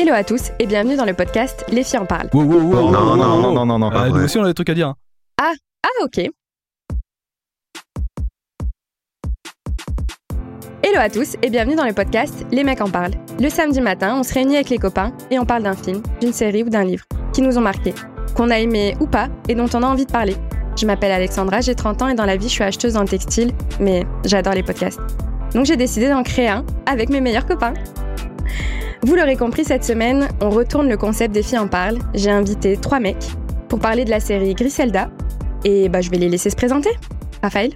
Hello à tous et bienvenue dans le podcast Les filles en parlent. Wow, wow, wow, Non, wow, non, wow, non, non, non, Ah, nous aussi, on a des trucs à dire. hein. Ah ok. Hello à tous et bienvenue dans le podcast Les mecs en parlent. Le samedi matin, on se réunit avec les copains et on parle d'un film, d'une série ou d'un livre qui nous ont marqué, qu'on a aimé ou pas et dont on a envie de parler. Je m'appelle Alexandra, j'ai 30 ans et dans la vie je suis acheteuse dans le textile, mais j'adore les podcasts. Donc j'ai décidé d'en créer un avec mes meilleurs copains. Vous l'aurez compris, cette semaine, on retourne le concept des filles en parlent. J'ai invité trois mecs pour parler de la série Griselda. Et bah, je vais les laisser se présenter. Raphaël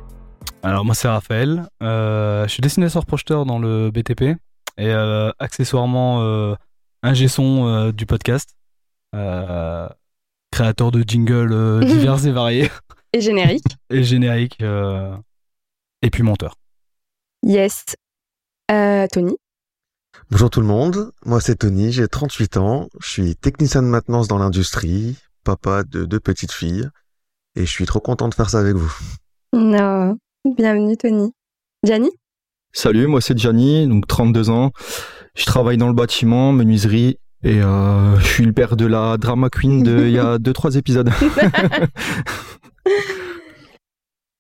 Alors, moi, c'est Raphaël. Euh, je suis dessinateur projeteur dans le BTP et euh, accessoirement euh, ingé son du podcast. Créateur de jingles divers et variés et générique. et génériques. euh, et puis monteur. Yes. Tony Bonjour tout le monde, moi c'est Tony, j'ai 38 ans, je suis technicien de maintenance dans l'industrie, papa de deux petites filles, et je suis trop content de faire ça avec vous. Non. Bienvenue, Tony. Gianni? Salut, moi c'est Gianni, donc 32 ans. Je travaille dans le bâtiment, menuiserie, et euh, je suis le père de la drama queen de il y a 2-3 épisodes.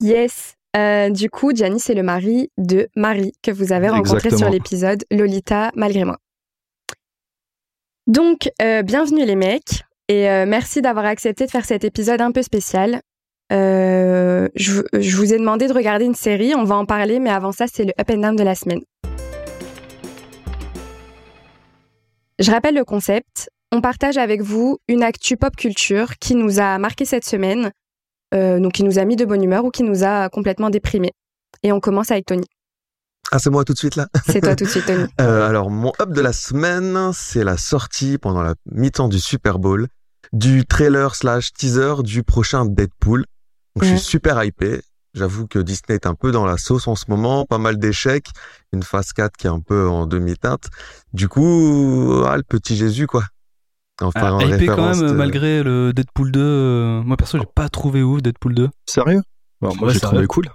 Yes. Euh, du coup, Gianni, c'est le mari de Marie que vous avez rencontré Exactement. sur l'épisode Lolita, malgré moi. Donc, euh, bienvenue les mecs et euh, merci d'avoir accepté de faire cet épisode un peu spécial. Je, je vous ai demandé de regarder une série, on va en parler, mais avant ça, c'est le Up and Down de la semaine. Je rappelle le concept. On partage avec vous une actu pop culture qui nous a marqué cette semaine, euh, donc qui nous a mis de bonne humeur ou qui nous a complètement déprimés. Et on commence avec Tony. Ah c'est moi tout de suite là C'est toi tout de suite, Tony. Euh, Alors mon up de la semaine, c'est la sortie pendant la mi-temps du Super Bowl du trailer slash teaser du prochain Deadpool. Donc je suis super hypé. J'avoue que Disney est un peu dans la sauce en ce moment, pas mal d'échecs, une phase 4 qui est un peu en demi-teinte. Du coup, ah, le petit Jésus quoi. Enfin, Ah, en hypé quand référence même, de- malgré le Deadpool 2. euh, moi, perso, j'ai pas trouvé ouf Deadpool 2. Sérieux? Bah, Moi Ouais, j'ai trouvé cool.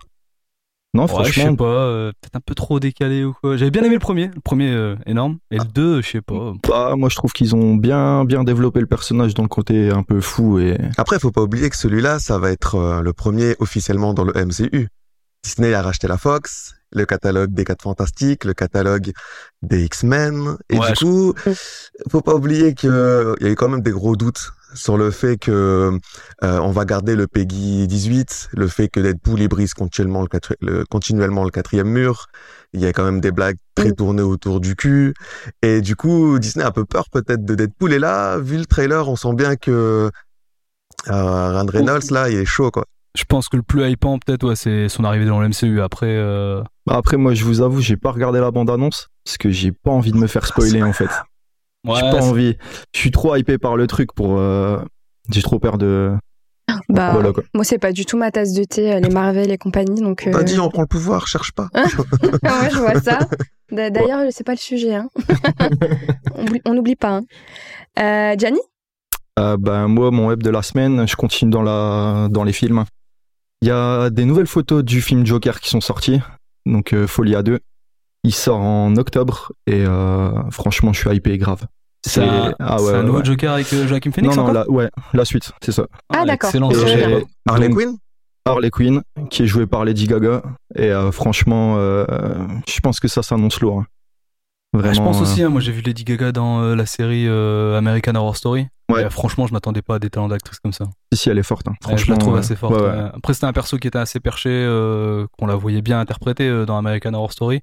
Non, Ouais, je sais franchement, pas, euh, peut-être un peu trop décalé ou quoi. J'avais bien aimé le premier, le premier euh, énorme, et le 2, je sais pas. bah, moi je trouve qu'ils ont bien, bien développé le personnage dans le côté un peu fou et Après, faut pas oublier que celui-là, ça va être euh, le premier officiellement dans le MCU. Disney a racheté la Fox, le catalogue des 4 Fantastiques, le catalogue des X-Men. Et Ouais, du je- coup, faut pas oublier que euh, il y a eu quand même des gros doutes sur le fait que euh, on va garder le Peggy 18, le fait que Deadpool il brise continuellement le, quatri- le- continuellement le quatrième mur. Il y a quand même des blagues très Mm. tournées autour du cul. Et du coup, Disney a un peu peur peut-être de Deadpool. Et là, vu le trailer, on sent bien que euh, Ryan Reynolds, là, il est chaud, quoi. Je pense que le plus hypant, peut-être, ouais, c'est son arrivée dans le MCU. Après, euh, Bah, après moi je vous avoue j'ai pas regardé la bande annonce parce que j'ai pas envie de me faire spoiler en fait. ouais, j'ai pas envie. Je suis trop hypé par le truc pour. euh, J'ai trop peur de. Bah, Voilà, moi, c'est pas du tout ma tasse de thé, euh, les Marvel et compagnie. Donc, On t'a euh, dit, on prend le pouvoir, cherche pas. Ah ouais, je vois ça. D'ailleurs, c'est pas le sujet. Hein. on oublie- on n'oublie pas. Hein. Euh, Gianni? Euh, ben, moi, mon web de la semaine, je continue dans, la, dans les films. Il y a des nouvelles photos du film Joker qui sont sorties, donc euh, Folia 2. Il sort en octobre et euh, franchement, je suis hypé grave. c'est un, ah ouais, un nouveau ouais. Joker avec euh, Joaquin Non, Phoenix non, encore la, ouais, la suite, c'est ça. Ah, d'accord. Joker. j'ai- Harley Quinn Harley Quinn, qui est joué par Lady Gaga. Et euh, franchement, euh, je pense que ça s'annonce lourd. hein. Ah, Vraiment. je pense euh, aussi, hein, moi j'ai vu Lady Gaga dans euh, la série euh, American Horror Story. Ouais. Et, euh, franchement, je m'attendais pas à des talents d'actrice comme ça. Si, si, elle est forte. hein. Ouais, Franchement, je la trouve assez forte. ouais, ouais. ouais. Après, c'était un perso qui était assez perché, euh, qu'on la voyait bien interpréter euh, dans American Horror Story.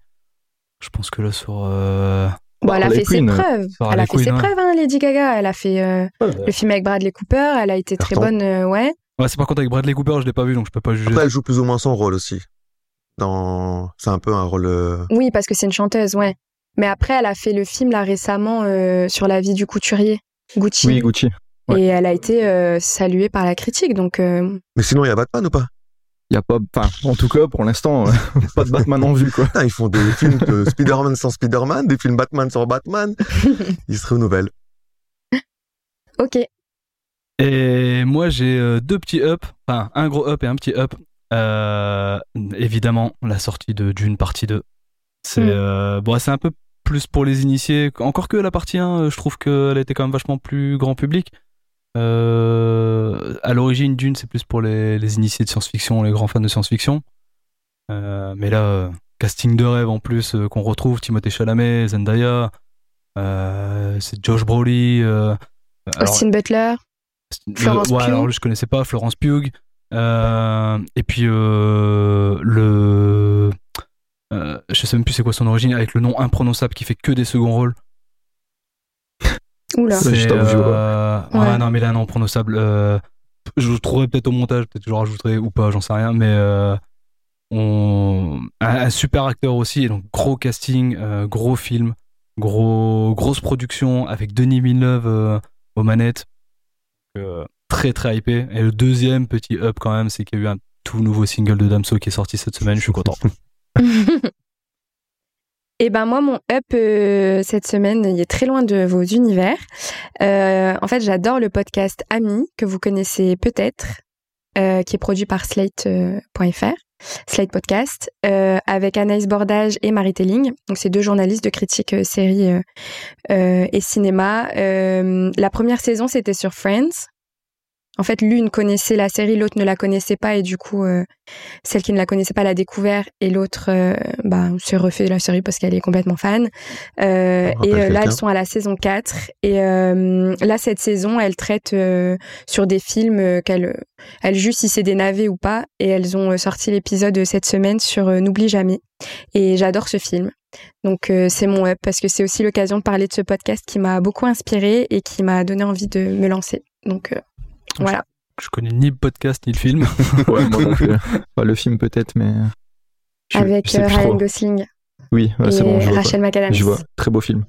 Je pense que là, sur. euh, bon, Elle a fait ses preuves. sur Elle a fait ses ouais. preuves, hein, Lady Gaga. Elle a fait euh, le film avec Bradley Cooper. Elle a été très bonne. euh, ouais. Ouais, c'est par contre avec Bradley Cooper, je l'ai pas vu, donc je peux pas juger. Après, elle joue plus ou moins son rôle aussi. Dans... C'est un peu un rôle... euh, Oui, parce que c'est une chanteuse, ouais. Mais après, elle a fait le film là récemment euh, sur la vie du couturier, Gucci. Oui, Gucci. ouais. Et elle a été euh, saluée par la critique. Donc, euh, Mais sinon, il y a Batman ou pas? Il y a pas. Enfin, en tout cas, pour l'instant, euh, pas de Batman en vue, quoi. Putain, Ils font des films de Spider-Man sans Spider-Man, des films Batman sans Batman. Ils se renouvellent. ok. Et moi, j'ai deux petits up, enfin un gros up et un petit up. Euh, évidemment, la sortie de Dune partie 2. C'est Mm. euh, bon, c'est un peu plus pour les initiés. Encore que la partie 1, je trouve qu'elle été quand même vachement plus grand public. Euh, à l'origine, Dune, c'est plus pour les, les initiés de science-fiction, les grands fans de science-fiction. Euh, mais là, euh, casting de rêve en plus euh, qu'on retrouve Timothée Chalamet, Zendaya, euh, c'est Josh Brolin, euh, alors, Austin Butler. le- Florence ouais, Pugh. alors je connaissais pas Florence Pugh. Euh, et puis euh, le, euh, je sais même plus c'est quoi son origine avec le nom imprononçable qui fait que des seconds rôles. Oula. C'est- euh, Ouais. ouais, non mais là non prononçable. Euh, je le trouverai peut-être au montage, peut-être que je rajouterai ou pas, j'en sais rien. Mais euh, on, un, un super acteur aussi, et donc gros casting, euh, gros film, gros grosse production avec Denis Villeneuve euh, aux manettes. Euh, très très hypé. Et le deuxième petit up quand même, c'est qu'il y a eu un tout nouveau single de Damso qui est sorti cette semaine. Je suis content. Et ben moi, mon up euh, cette semaine, il est très loin de vos univers. Euh, en fait, j'adore le podcast Ami, que vous connaissez peut-être, euh, qui est produit par Slate.fr, Slate Podcast, avec Anaïs Bordage et Marie Telling. Donc, c'est deux journalistes de critique série et cinéma. La première saison, c'était sur Friends. En fait, l'une connaissait la série, l'autre ne la connaissait pas, et du coup, euh, celle qui ne la connaissait pas l'a découvert, et l'autre euh, bah, s'est refait la série parce qu'elle est complètement fan. Euh, et euh, là, elles sont à la saison 4. Et là, cette saison, elles traitent sur des films qu'elles elles jugent si c'est des navets ou pas. Et elles ont sorti l'épisode cette semaine sur N'oublie jamais. Et j'adore ce film. Donc euh, c'est mon up parce que c'est aussi l'occasion de parler de ce podcast qui m'a beaucoup inspiré et qui m'a donné envie de me lancer. Donc euh, voilà. Je connais ni le podcast ni le film. Ouais, moi non plus. Enfin, le film peut-être, mais. je- Avec je euh, Ryan trop. Gosling Oui, ouais, c'est bon, je vois. Rachel. McAdams. Je vois. Très beau film.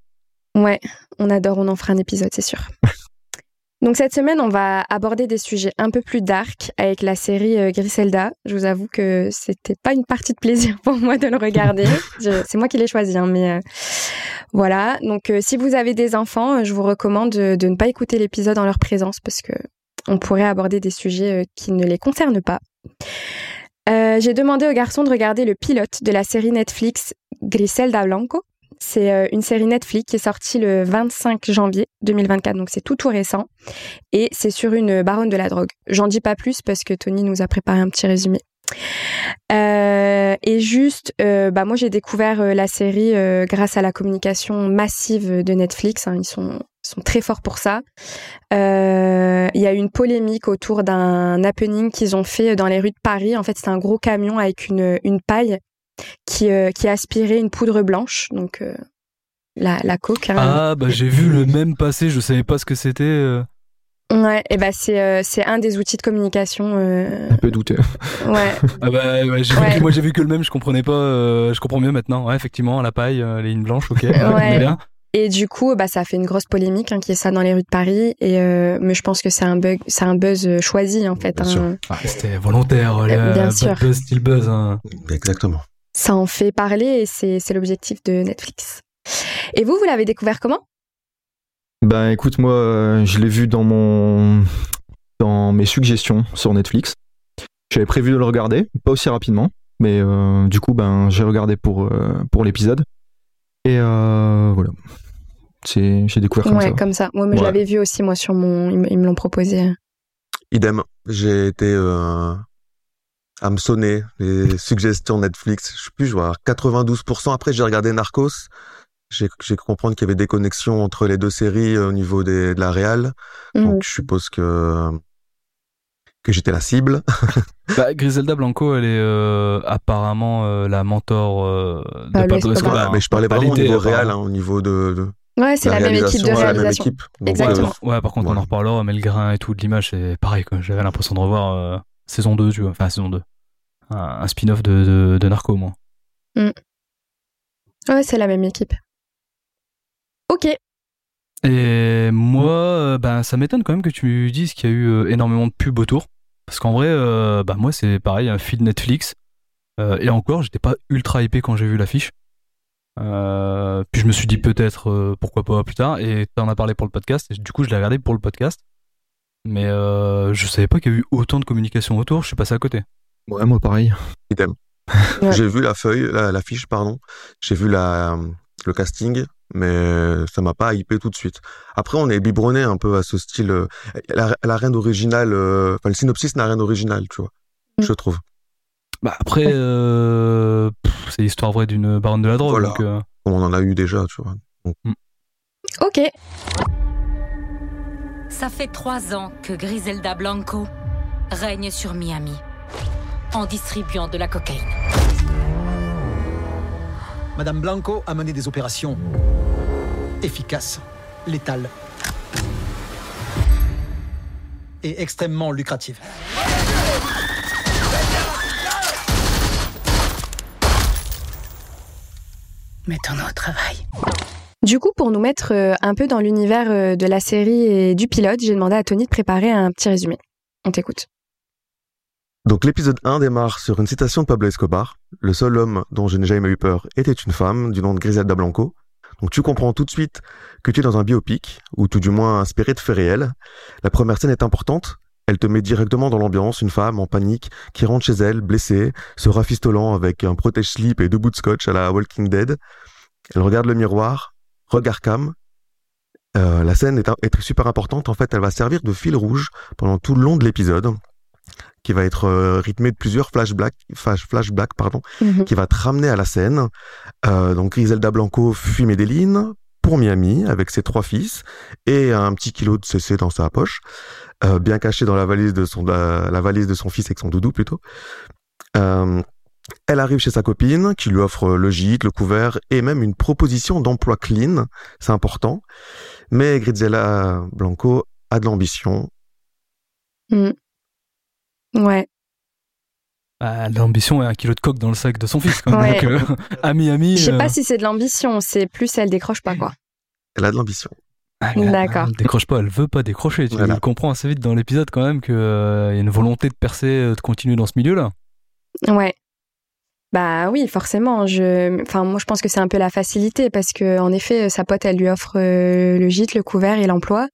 Ouais, on adore, on en fera un épisode, c'est sûr. Donc cette semaine, on va aborder des sujets un peu plus dark avec la série euh, Griselda. Je vous avoue que c'était pas une partie de plaisir pour moi de le regarder. Je- c'est moi qui l'ai choisi, hein, mais euh, voilà. Donc euh, si vous avez des enfants, je vous recommande de, de ne pas écouter l'épisode en leur présence parce que on pourrait aborder des sujets euh, qui ne les concernent pas. Euh, J'ai demandé aux garçons de regarder le pilote de la série Netflix Griselda Blanco. C'est euh, une série Netflix qui est sortie le 25 janvier 2024, donc c'est tout tout récent. Et c'est sur une baronne de la drogue. J'en dis pas plus parce que Tony nous a préparé un petit résumé. Et juste, bah moi j'ai découvert la série grâce à la communication massive de Netflix. hein. ils sont sont très forts pour ça. Euh, Il y a eu une polémique autour d'un happening qu'ils ont fait dans les rues de Paris. En fait, c'est un gros camion avec une, une paille qui, euh, qui aspirait une poudre blanche, donc euh, la, la coke. hein. Ah bah j'ai vu le même passer, je savais pas ce que c'était. euh. Ouais, et bah c'est euh, c'est un des outils de communication. euh, Un peu douteux. ouais, Ah bah ouais, j'ai vu Ouais. que- moi j'ai vu que le même, je comprenais pas, euh, je comprends mieux maintenant. Ouais effectivement la paille, euh, les lignes blanches, ok. Ouais, bien. Et du coup, bah, ça a fait une grosse polémique hein, qui est ça dans les rues de Paris. Et euh, mais je pense que c'est un bug, c'est un buzz euh, choisi en fait. Bien hein. sûr. Ah, c'était volontaire, Euh, le bien sûr. buzz, style buzz. hein. Exactement. Ça en fait parler et c'est c'est l'objectif de Netflix. Et vous, vous l'avez découvert comment? Ben écoute, moi, euh, je l'ai vu dans mon dans mes suggestions sur Netflix. J'avais prévu de le regarder, pas aussi rapidement, mais euh, du coup, ben j'ai regardé pour euh, pour l'épisode. Et euh, voilà. C'est j'ai découvert comme Ouais, ça. comme ça. Moi, mais je Ouais. l'avais vu aussi moi sur mon. Ils me, l'ont proposé. Idem. J'ai été euh, hameçonné les suggestions Netflix. Je sais plus, je vois 92%. Après, j'ai regardé Narcos. J'ai comprendre qu'il y avait des connexions entre les deux séries euh, au niveau des, de la réal. Mhm. Donc, je suppose que que j'étais la cible. Bah, Griselda Blanco, elle est euh, apparemment euh, la mentor euh, de Pablo Pablo Escobar. Bah, mais je parlais vraiment au niveau réal, apparemment. hein, au niveau de, de Ouais, c'est la, même équipe de réalisation, équipe. Donc, Exactement. euh, Ouais, par contre, on en reparlera, mais le grain et tout de l'image, c'est pareil, quoi. J'avais l'impression de revoir euh, saison 2, tu vois. Enfin, saison 2. Un, un spin-off de, de, de Narco, moi. Ouais, c'est la même équipe. Ok. Et moi, euh, ben, ça m'étonne quand même que tu dises qu'il y a eu euh, énormément de pubs autour. Parce qu'en vrai, euh, bah, moi, c'est pareil, un feed Netflix. Euh, et encore, j'étais pas ultra hypé quand j'ai vu l'affiche. Euh, puis je me suis dit peut-être euh, pourquoi pas plus tard. Et t'en as parlé pour le podcast. Et du coup, je l'ai regardé pour le podcast. Mais euh, je savais pas qu'il y a eu autant de communication autour. Je suis passé à côté. Ouais, moi pareil. idem. Ouais. J'ai vu la feuille, la, la fiche, pardon. J'ai vu la, le casting, mais ça m'a pas hypé tout de suite. Après, on est biberonné un peu à ce style. euh, la, la reine originale, euh, enfin le synopsis n'a rien d'original, tu vois, Mm. je trouve. Bah après, euh, c'est l'histoire vraie d'une baronne de la drogue. Voilà. donc, euh, on en a eu déjà, tu vois. Ok. Ça fait trois ans que Griselda Blanco règne sur Miami en distribuant de la cocaïne. Madame Blanco a mené des opérations efficaces, létales et extrêmement lucratives. Mettons-nous au travail. Du coup, pour nous mettre euh, un peu dans l'univers euh, de la série et du pilote, j'ai demandé à Tony de préparer un petit résumé. On t'écoute. Donc l'épisode 1 démarre sur une citation de Pablo Escobar. Le seul homme dont je n'ai jamais eu peur était une femme du nom de Griselda Blanco. Donc tu comprends tout de suite que tu es dans un biopic, ou tout du moins inspiré de faits réels. La première scène est importante. Elle te met directement dans l'ambiance, une femme en panique qui rentre chez elle, blessée, se rafistolant avec un protège-slip et deux bouts de scotch à la Walking Dead. Elle regarde le miroir, regard cam. Euh, la scène est, super importante. En fait, elle va servir de fil rouge pendant tout le long de l'épisode qui va être euh, rythmé de plusieurs flashbacks, flash, flashbacks pardon, Mhm. qui va te ramener à la scène. Euh, donc Griselda Blanco fuit Medellin pour Miami avec ses trois fils et un petit kilo de CC dans sa poche, euh, bien caché dans la valise de son la, la valise de son fils avec son doudou plutôt. Euh, elle arrive chez sa copine qui lui offre le gîte, le couvert et même une proposition d'emploi clean, c'est important. Mais Griselda Blanco a de l'ambition. Ouais. bah, l'ambition est un kilo de coke dans le sac de son fils. Quoi. Ouais. Donc, euh, à Miami. Je sais euh, pas si c'est de l'ambition, c'est plus elle décroche pas quoi. Elle a de l'ambition. Ah, elle- D'accord. Elle décroche pas, elle veut pas décrocher. Tu Voilà. le comprends assez vite dans l'épisode quand même qu'il y a une volonté de percer, euh, de continuer dans ce milieu-là. Ouais. Bah oui, forcément. Je, enfin, moi, je pense que c'est un peu la facilité parce que, en effet, sa pote, elle lui offre euh, le gîte, le couvert et l'emploi.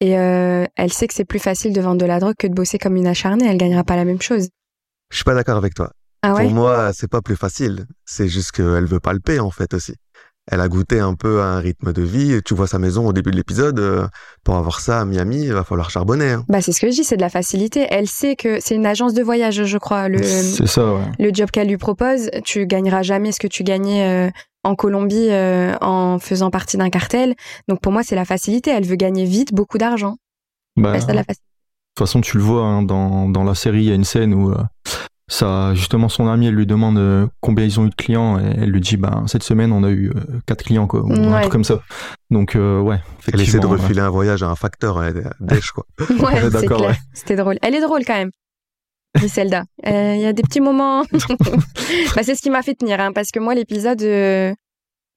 Et euh, elle sait que c'est plus facile de vendre de la drogue que de bosser comme une acharnée. Elle gagnera pas la même chose. Je suis pas d'accord avec toi. Ah ouais? Pour moi, c'est pas plus facile. C'est juste qu'elle veut pas le payer, en fait, aussi. Elle a goûté un peu à un rythme de vie. Tu vois sa maison au début de l'épisode. euh, Pour avoir ça à Miami, il va falloir charbonner. hein. Bah c'est ce que je dis, c'est de la facilité. Elle sait que c'est une agence de voyage, je crois. Le, C'est ça, ouais. le job qu'elle lui propose, tu gagneras jamais ce que tu gagnais euh, en Colombie euh, en faisant partie d'un cartel. Donc pour moi, c'est la facilité. Elle veut gagner vite beaucoup d'argent. Bah, de la facilité. De toute façon, tu le vois hein, dans, dans la série, il y a une scène où euh, ça, justement son amie, elle lui demande euh, combien ils ont eu de clients et elle lui dit bah cette semaine on a eu euh, quatre clients quoi, ou un truc comme ça. Donc euh, ouais, Elle essaie de ouais. refiler un voyage à un facteur, elle est dèche, quoi. Ouais, c'est d'accord, clair. ouais. C'était drôle. Elle est drôle quand même. Griselda. Euh, Il y a des petits moments. bah, c'est ce qui m'a fait tenir, hein, parce que moi, l'épisode, euh,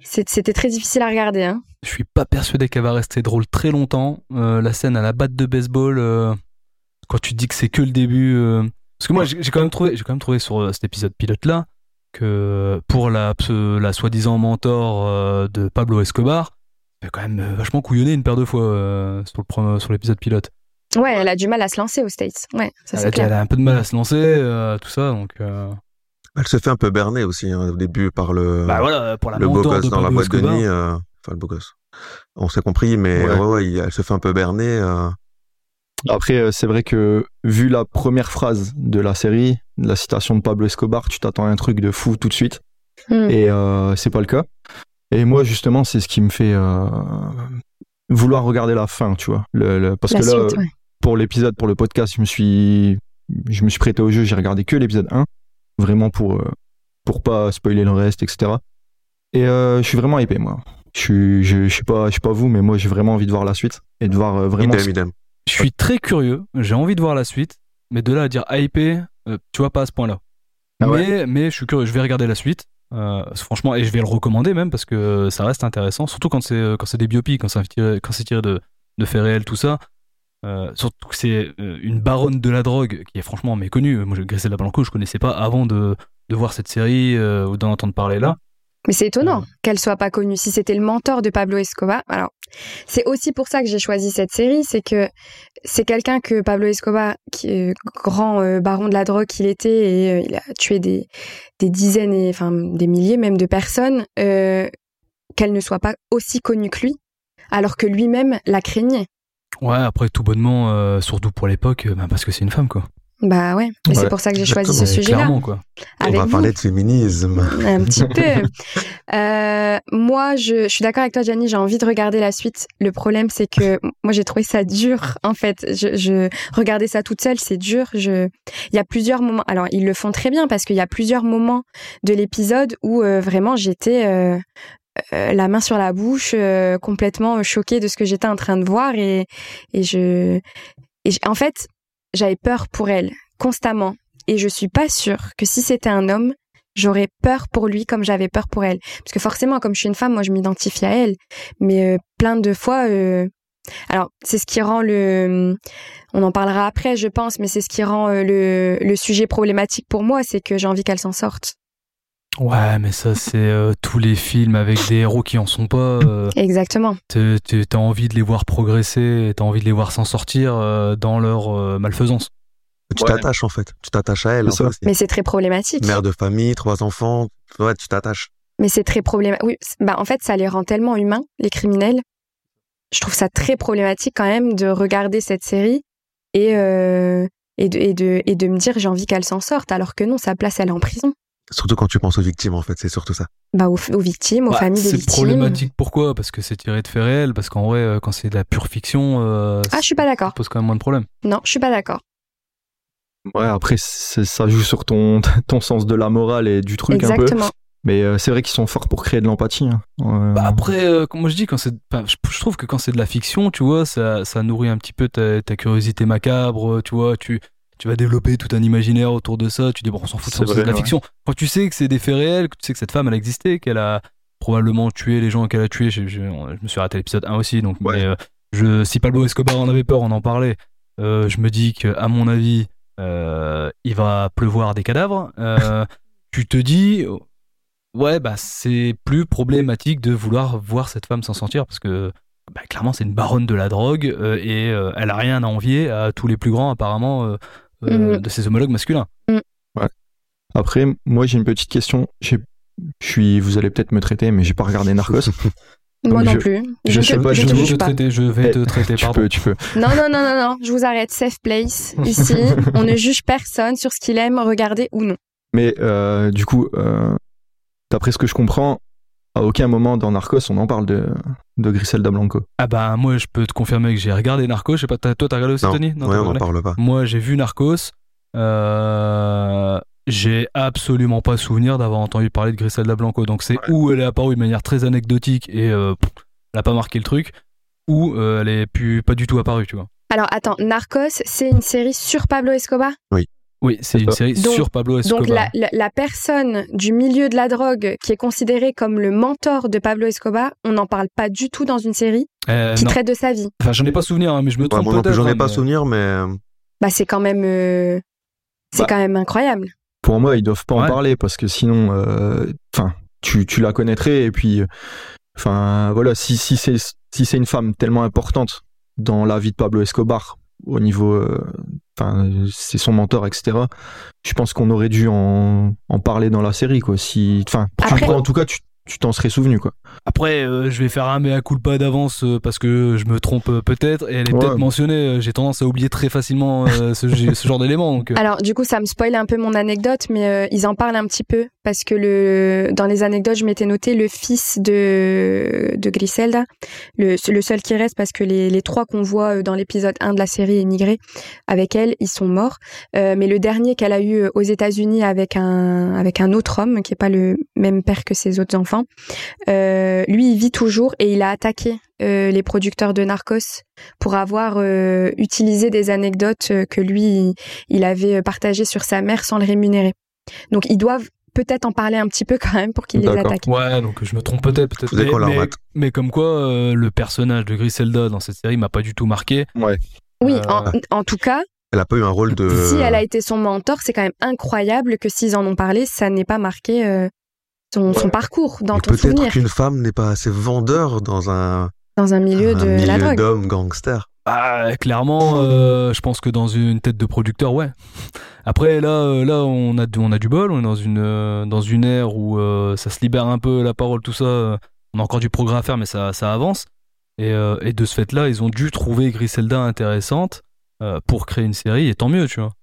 c'était très difficile à regarder. Hein. Je suis pas persuadé qu'elle va rester drôle très longtemps. Euh, la scène à la batte de baseball, euh, quand tu dis que c'est que le début. Parce que moi, j'ai j'ai quand même trouvé, j'ai quand même trouvé sur euh, cet épisode pilote là que pour la, soi-disant mentor euh, de Pablo Escobar, elle a quand même euh, vachement couillonné une paire de fois sur le pre- sur l'épisode pilote. Ouais, elle a du mal à se lancer aux States. Ouais, ça Elle, c'est a- clair. elle a un peu de mal à se lancer, euh, tout ça. Donc, euh, Elle se fait un peu berner aussi, hein, au début, par le, bah voilà, pour la le beau mentor gosse de dans la Pablo boîte de nuit. euh, Enfin, le beau gosse. On s'est compris, mais Ouais. ouais, ouais, il- elle se fait un peu berner. Après, euh, c'est vrai que vu la première phrase de la série, la citation de Pablo Escobar, tu t'attends à un truc de fou tout de suite. Hmm. Et euh, c'est pas le cas. Et moi, justement, c'est ce qui me fait euh, vouloir regarder la fin, tu vois. Le, le- parce La que là, suite, ouais. pour l'épisode, pour le podcast, je me suis, je me suis prêté au jeu, j'ai regardé que l'épisode 1, vraiment pour, euh, pour pas spoiler le reste, etc. Et euh, je suis vraiment hypé, moi. Je suis, je, je sais pas, je sais pas vous, mais moi, j'ai vraiment envie de voir la suite et de voir euh, vraiment. idem, idem. Je suis très curieux, j'ai envie de voir la suite, mais de là à dire hypé, euh, tu vois pas à ce point-là. Ah ouais mais, mais je suis curieux, je vais regarder la suite. euh, franchement, et je vais le recommander même parce que ça reste intéressant, surtout quand c'est euh, quand c'est des biopics, quand c'est tiré, quand c'est tiré de, de faits réels, tout ça. Euh, surtout que c'est une baronne de la drogue qui est franchement méconnue. Moi, Griselda Blanco, je connaissais pas avant de, de voir cette série euh, ou d'en entendre parler là. Mais c'est étonnant qu'elle soit pas connue. Si c'était le mentor de Pablo Escobar, alors c'est aussi pour ça que j'ai choisi cette série, c'est que c'est quelqu'un que Pablo Escobar, qui est grand euh, baron de la drogue qu'il était, et euh, il a tué des, dizaines et enfin des milliers même de personnes. euh, qu'elle ne soit pas aussi connue que lui, alors que lui-même la craignait. Ouais, après tout bonnement, surtout pour l'époque, bah, parce que c'est une femme quoi. Bah ouais, et c'est pour ça que j'ai choisi ce sujet-là. Clairement quoi. On va vous. parler de féminisme. Un petit peu. Euh, moi, je, je suis d'accord avec toi, Gianni. J'ai envie de regarder la suite. Le problème, c'est que moi, j'ai trouvé ça dur. En fait, je, je regarder ça toute seule, c'est dur. Je, il y a plusieurs moments. Alors, ils le font très bien parce qu'il y a plusieurs moments de l'épisode où euh, vraiment j'étais euh, euh, la main sur la bouche, euh, complètement choquée de ce que j'étais en train de voir et et je, et en fait, j'avais peur pour elle constamment. Et je suis pas sûre que si c'était un homme, j'aurais peur pour lui comme j'avais peur pour elle. Parce que forcément, comme je suis une femme, moi, je m'identifie à elle. Mais euh, plein de fois, euh, alors c'est ce qui rend le, on en parlera après, je pense, mais c'est ce qui rend euh, le, le sujet problématique pour moi, c'est que j'ai envie qu'elle s'en sorte. Ouais, mais ça c'est euh, tous les films avec des héros qui en sont pas. euh, Exactement. T'as envie de les voir progresser, t'as envie de les voir s'en sortir euh, dans leur euh, malfaisance. Tu Ouais. t'attaches en fait. Tu t'attaches à elle. Ça. Mais c'est très problématique. Mère de famille, trois enfants. Ouais, tu t'attaches. Mais c'est très problématique. Oui, bah en fait, ça les rend tellement humains, les criminels. Je trouve ça très problématique quand même de regarder cette série et euh, et de et de et de me dire j'ai envie qu'elle s'en sorte, alors que non, sa place elle est en prison. Surtout quand tu penses aux victimes en fait, c'est surtout ça. Bah aux, aux victimes, aux Bah, familles des c'est victimes. problématique pourquoi? Parce que c'est tiré de faits réels, parce qu'en vrai, euh, quand c'est de la pure fiction, euh, Ah, je suis pas ça d'accord. pose quand même moins de problèmes. Non, je suis pas d'accord. Ouais, après, c'est- ça joue sur ton, ton sens de la morale et du truc un peu. Exactement. Mais euh, c'est vrai qu'ils sont forts pour créer de l'empathie. hein. Euh, Bah après, euh, comme moi je dis, quand c'est, je trouve que quand c'est de la fiction, tu vois, ça, ça nourrit un petit peu ta, ta curiosité macabre, tu vois, tu, tu vas développer tout un imaginaire autour de ça. Tu dis bon, on s'en fout, de vrai, la ouais. fiction. Quand tu sais que c'est des faits réels, que tu sais que cette femme elle a existé, qu'elle a probablement tué les gens qu'elle a tués. Je, je- je me suis à l'épisode 1 aussi, donc Ouais. mais, euh, je, si Pablo Escobar en avait peur, on en parlait. Euh, je me dis que à mon avis, euh, il va pleuvoir des cadavres. Tu te dis, ouais, bah c'est plus problématique de vouloir voir cette femme s'en sortir parce que bah, clairement c'est une baronne de la drogue et elle a rien à envier à tous les plus grands apparemment euh, Mhm. de ses homologues masculins. Après, moi, j'ai une petite question. Je suis, vous allez peut-être me traiter, mais j'ai pas regardé Narcos. Moi non je- plus. je sais pas, je je te vais te pas. traiter, je vais Eh, te traiter, tu pardon. peux, tu peux. Non, non, non, non, non. Je vous arrête. Safe place. Ici, on ne juge personne sur ce qu'il aime regarder ou non. Mais euh, du coup, euh, d'après ce que je comprends, à aucun moment dans Narcos on en parle de, de Griselda Blanco. Ah bah moi je peux te confirmer que j'ai regardé Narcos. Je sais pas, toi t'as regardé aussi Non, Tony? Ouais, t'as on n'en regardé? parle pas. Moi j'ai vu Narcos. Euh, j'ai absolument pas souvenir d'avoir entendu parler de Griselda Blanco. Donc c'est Ouais. où elle est apparue de manière très anecdotique et euh, pff, elle a pas marqué le truc, ou euh, elle est plus pas du tout apparue, tu vois. Alors, attends. Narcos, c'est une série sur Pablo Escobar? Oui, c'est C'est une série Donc- sur Pablo Escobar. Donc, la, la, la personne du milieu de la drogue qui est considérée comme le mentor de Pablo Escobar, on n'en parle pas du tout dans une série Euh, qui non. traite de sa vie. Enfin, j'en ai pas souvenir, hein, mais je me Ouais, trompe moi peut-être. j'en ai hein, pas mais- souvenir, mais euh, Bah, c'est quand même, euh, c'est Bah. quand même incroyable. Pour moi, ils doivent pas en parler parce que sinon, euh, enfin, tu, tu la connaîtrais et puis, enfin, voilà, si, si c'est si c'est une femme tellement importante dans la vie de Pablo Escobar au niveau, euh, enfin, c'est son mentor, etc. Je pense qu'on aurait dû en, en parler dans la série, quoi. Si, enfin, Après- en tout cas, tu tu t'en serais souvenu, quoi. Après, euh, je vais faire un mea culpa d'avance euh, parce que je me trompe euh, peut-être et elle est Ouais. peut-être mentionnée. euh, J'ai tendance à oublier très facilement euh, ce, ce genre d'éléments. Donc, euh, Alors, du coup, ça me spoil un peu mon anecdote, mais euh, ils en parlent un petit peu parce que le, dans les anecdotes, je m'étais noté le fils de, de Griselda, le, le seul qui reste parce que les, les trois qu'on voit dans l'épisode 1 de la série émigrée avec elle, ils sont morts. Euh, mais le dernier qu'elle a eu aux États-Unis avec un, avec un autre homme qui est pas le même père que ses autres enfants, euh, lui, il vit toujours et il a attaqué euh, les producteurs de Narcos pour avoir euh, utilisé des anecdotes euh, que lui, il- avait partagées sur sa mère sans le rémunérer. Donc ils doivent peut-être en parler un petit peu quand même pour qu'ils les attaquent. ouais, donc je me trompe peut-être. Mais, comme quoi, euh, le personnage de Griselda dans cette série m'a pas du tout marqué. Ouais. Oui, Euh, en, en tout cas, elle a pas eu un rôle de. si elle a été son mentor, c'est quand même incroyable que s'ils en ont parlé, ça n'ait pas marqué euh, son, parcours dans Mais ton Peut-être souvenir qu'une femme n'est pas assez vendeur dans un, dans un milieu un de la milieu drogue. d'hommes gangsters. Ah, clairement, euh, je pense que dans une tête de producteur, ouais. Après, là, euh, là, on a, du- on a du bol. On est dans une, euh, dans une ère où euh, ça se libère un peu la parole, tout ça. on a encore du progrès à faire, mais ça, ça avance. Et, euh, et de ce fait-là, ils ont dû trouver Griselda intéressante euh, pour créer une série, et tant mieux, tu vois.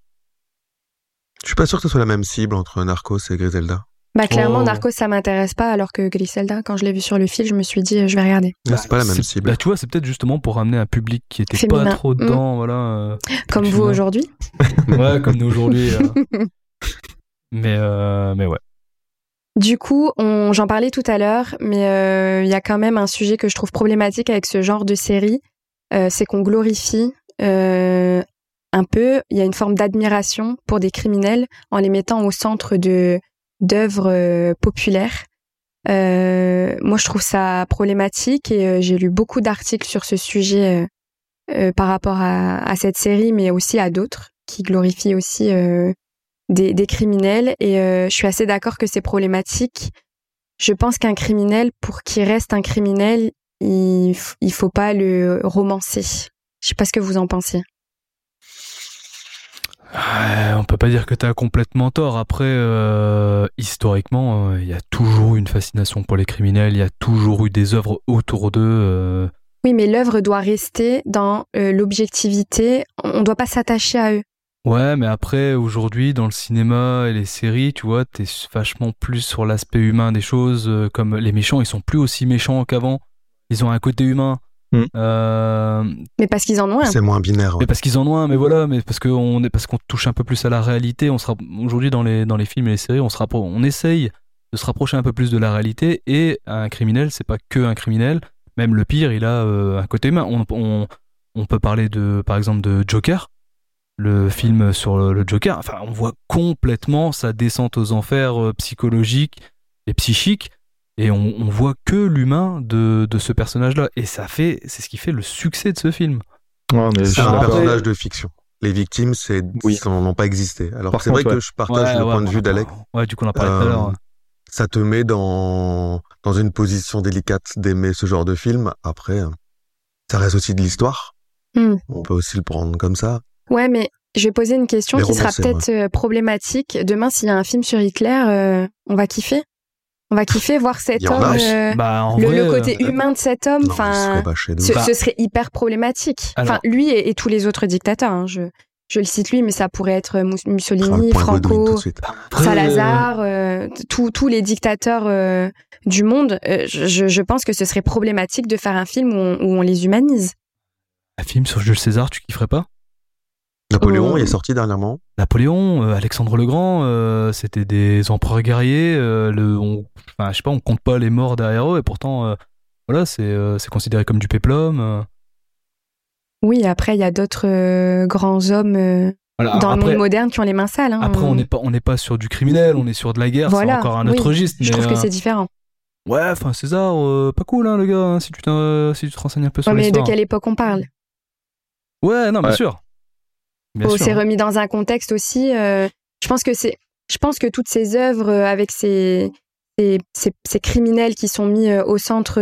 Je suis pas sûr que ce soit la même cible entre Narcos et Griselda. Bah clairement, Oh. Narcos, ça m'intéresse pas, alors que Griselda, quand je l'ai vu sur le fil, je me suis dit, euh, je vais regarder. Ouais, c'est pas la même cible. Bah, tu vois, c'est peut-être justement pour ramener un public qui était Féminin. pas trop Mm. dedans, voilà. euh, Comme vous aujourd'hui. ouais, comme nous aujourd'hui. euh. mais, euh, mais ouais. Du coup, j'en parlais tout à l'heure, mais euh, il y a quand même un sujet que je trouve problématique avec ce genre de série, euh, c'est qu'on glorifie euh, un peu, il y a une forme d'admiration pour des criminels en les mettant au centre de d'œuvres euh, populaires. Euh, moi, je trouve ça problématique et euh, j'ai lu beaucoup d'articles sur ce sujet par rapport à, à cette série, mais aussi à d'autres qui glorifient aussi des, des criminels. Et je suis assez d'accord que c'est problématique. Je pense qu'un criminel, pour qu'il reste un criminel, il, il faut pas le romancer. Je sais pas ce que vous en pensez. On peut pas dire que t'as complètement tort. Après, euh, historiquement, euh, il y a toujours eu une fascination pour les criminels. Il y a toujours eu des œuvres autour d'eux. euh. Oui, mais l'œuvre doit rester dans l'objectivité. On ne doit pas s'attacher à eux. Ouais, mais après, aujourd'hui, dans le cinéma et les séries, tu vois, t'es vachement plus sur l'aspect humain des choses. comme les méchants, ils sont plus aussi méchants qu'avant. Ils ont un côté humain. Mm. Euh, Mais parce qu'ils en ont un. C'est moins binaire. ouais. Mais parce qu'ils en ont un, mais voilà, mais parce qu'on est parce qu'on touche un peu plus à la réalité. On sera aujourd'hui dans les dans les films et les séries, on se rappro- on essaye de se rapprocher un peu plus de la réalité. Et un criminel, c'est pas que un criminel. Même le pire, il a euh, un côté humain. On, on on peut parler de par exemple de Joker, le film sur le, le Joker. Enfin, on voit complètement sa descente aux enfers euh, psychologiques et psychiques. Et on, on voit que l'humain de, de ce personnage-là. Et ça fait, c'est ce qui fait le succès de ce film. Ouais, mais je C'est un personnage de fiction. Les victimes, c'est Oui. ils n'ont pas existé. Alors c'est vrai que je partage Ouais, le ouais, point de vue d'Alex. Ouais, du coup, on en parlait tout à l'heure. Euh, ça te met dans dans une position délicate d'aimer ce genre de film. Après, euh, ça reste aussi de l'histoire. Hmm. On peut aussi le prendre comme ça. Ouais, mais je vais poser une question Les qui sera peut-être euh, problématique. Demain, s'il y a un film sur Hitler, euh, on va kiffer? On va kiffer voir cet homme, a. euh, Bah, en le, vrai, le côté euh, humain de cet homme. Enfin, ce. Bah. ce serait hyper problématique. Enfin, lui et, et tous les autres dictateurs. hein, je, je le cite lui, mais ça pourrait être ferai Mussolini, Franco, Salazar, euh, tous tous les dictateurs euh, du monde. euh, je, je- je pense que ce serait problématique de faire un film où on, où on les humanise. Un film sur Jules César, tu kifferais pas? Napoléon, Oh. il est sorti dernièrement. Napoléon, euh, Alexandre le Grand, euh, c'était des empereurs guerriers. euh, le, on, enfin, je sais pas, on compte pas les morts derrière eux, et pourtant, euh, voilà, c'est euh, c'est considéré comme du péplum. euh. Oui, après, il y a d'autres euh, grands hommes euh, Voilà, dans le après, monde moderne qui ont les mains sales. hein. après, on n'est pas, on n'est pas sur du criminel, on est sur de la guerre. Voilà, c'est encore un autre oui. registre. Je mais, trouve que euh, c'est différent. Ouais, enfin, César, euh, pas cool, hein, le gars, hein, si tu t'en- si tu te renseignes un peu sur Ouais, mais de quelle époque on parle? Ouais, non, bien Ouais. sûr. Oh, sûr. C'est remis dans un contexte aussi. euh, je pense que c'est, je pense que toutes ces œuvres euh, avec ces, ces, ces- ces criminels qui sont mis euh, au centre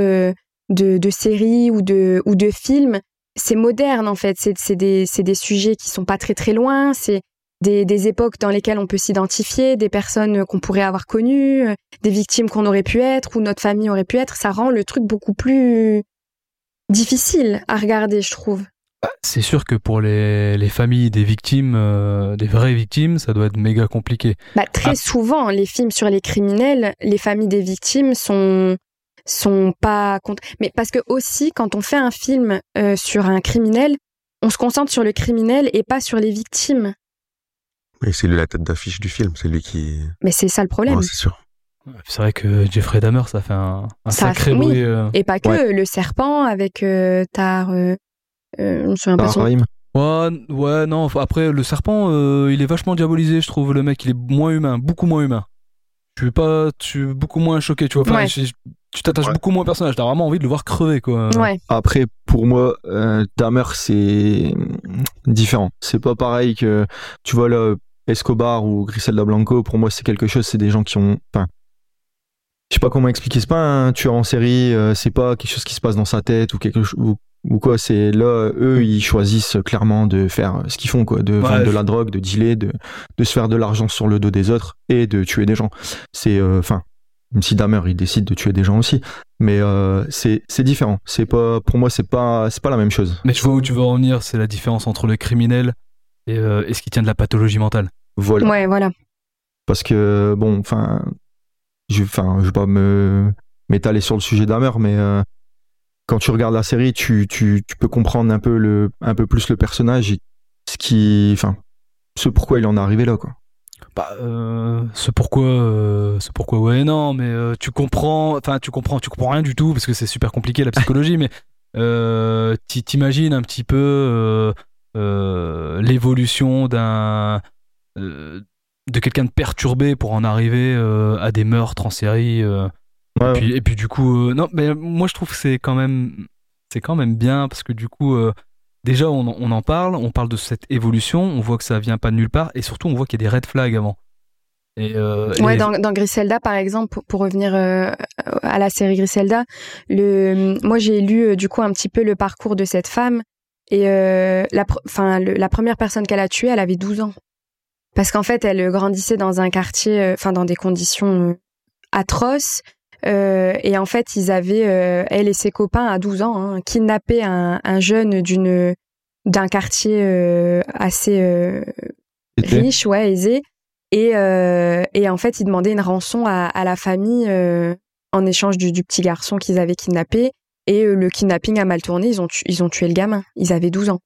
de, de séries ou de, ou de films, c'est moderne en fait. C'est, c'est des, c'est des sujets qui sont pas très très loin. C'est des, des époques dans lesquelles on peut s'identifier, des personnes qu'on pourrait avoir connues, des victimes qu'on aurait pu être ou notre famille aurait pu être. Ça rend le truc beaucoup plus difficile à regarder, je trouve. C'est sûr que pour les, les familles des victimes, euh, des vraies victimes, ça doit être méga compliqué. Bah, très Ah. souvent, les films sur les criminels, les familles des victimes sont sont pas contre. Mais parce que aussi, quand on fait un film euh, sur un criminel, on se concentre sur le criminel et pas sur les victimes. Et c'est lui la tête d'affiche du film. C'est lui qui. Mais c'est ça le problème. Ouais, c'est sûr. C'est vrai que Jeffrey Dahmer, ça fait un, un Ça sacré fait- oui. bruit. euh. Et pas que Ouais. le serpent avec euh, Tar. Je me souviens pas son-. Ouais, ouais, non. Après, le serpent, euh, il est vachement diabolisé, je trouve. Le mec, il est moins humain, beaucoup moins humain. Je suis pas, suis beaucoup moins choqué, tu vois. Enfin, Ouais. je- tu t'attaches Ouais. beaucoup moins au personnage. T'as vraiment envie de le voir crever, quoi. Ouais. Après, pour moi, euh, Dahmer, c'est différent. C'est pas pareil que, tu vois, là, Escobar ou Griselda Blanco, pour moi, c'est quelque chose, c'est des gens qui ont, enfin, je sais pas comment expliquer, c'est pas un tueur en série, euh, c'est pas quelque chose qui se passe dans sa tête ou quelque chose, ou, ou quoi, c'est là, eux, ils choisissent clairement de faire ce qu'ils font, quoi, de vendre de la drogue, de dealer, de, de se faire de l'argent sur le dos des autres et de tuer des gens. C'est, euh, enfin, même si Dahmer il décide de tuer des gens aussi, mais euh, c'est c'est différent. C'est pas pour moi c'est pas c'est pas la même chose. Mais je vois où tu veux en venir, c'est la différence entre le criminel et, euh, et ce qui tient de la pathologie mentale. Voilà. Ouais, voilà. Parce que bon, enfin, je enfin je vais pas me m'étaler sur le sujet Dahmer, mais euh, quand tu regardes la série, tu, peux comprendre un peu plus le personnage, et ce pourquoi il en est arrivé là quoi. Bah, euh, ce pourquoi, euh, pourquoi, ouais, non, mais euh, tu comprends, tu comprends, tu comprends rien du tout parce que c'est super compliqué la psychologie, mais euh, t'i- t'imagines un petit peu l'évolution d'un de quelqu'un de perturbé pour en arriver à des meurtres en série. Ouais, et, puis, et puis du coup, euh, non, mais moi je trouve que c'est quand même, c'est quand même bien parce que du coup, euh, déjà on, en- on en parle, on parle de cette évolution, on voit que ça vient pas de nulle part et surtout on voit qu'il y a des red flags avant. Et, euh, Ouais, et- dans, dans Griselda, par exemple, pour, pour revenir euh, à la série Griselda, le, moi j'ai lu euh, du coup un petit peu le parcours de cette femme et euh, la, enfin, le- la première personne qu'elle a tuée, elle avait 12 ans. Parce qu'en fait, elle grandissait dans un quartier, euh, enfin dans des conditions atroces. Euh, et en fait, ils avaient, euh, elle et ses copains à 12 ans, hein, kidnappé un, un jeune d'une d'un quartier euh, assez riche, ouais, aisé. Et, et en fait, ils demandaient une rançon à, à la famille en échange du, du petit garçon qu'ils avaient kidnappé. Et le kidnapping a mal tourné, ils ont, tu- ils ont tué le gamin. Ils avaient 12 ans.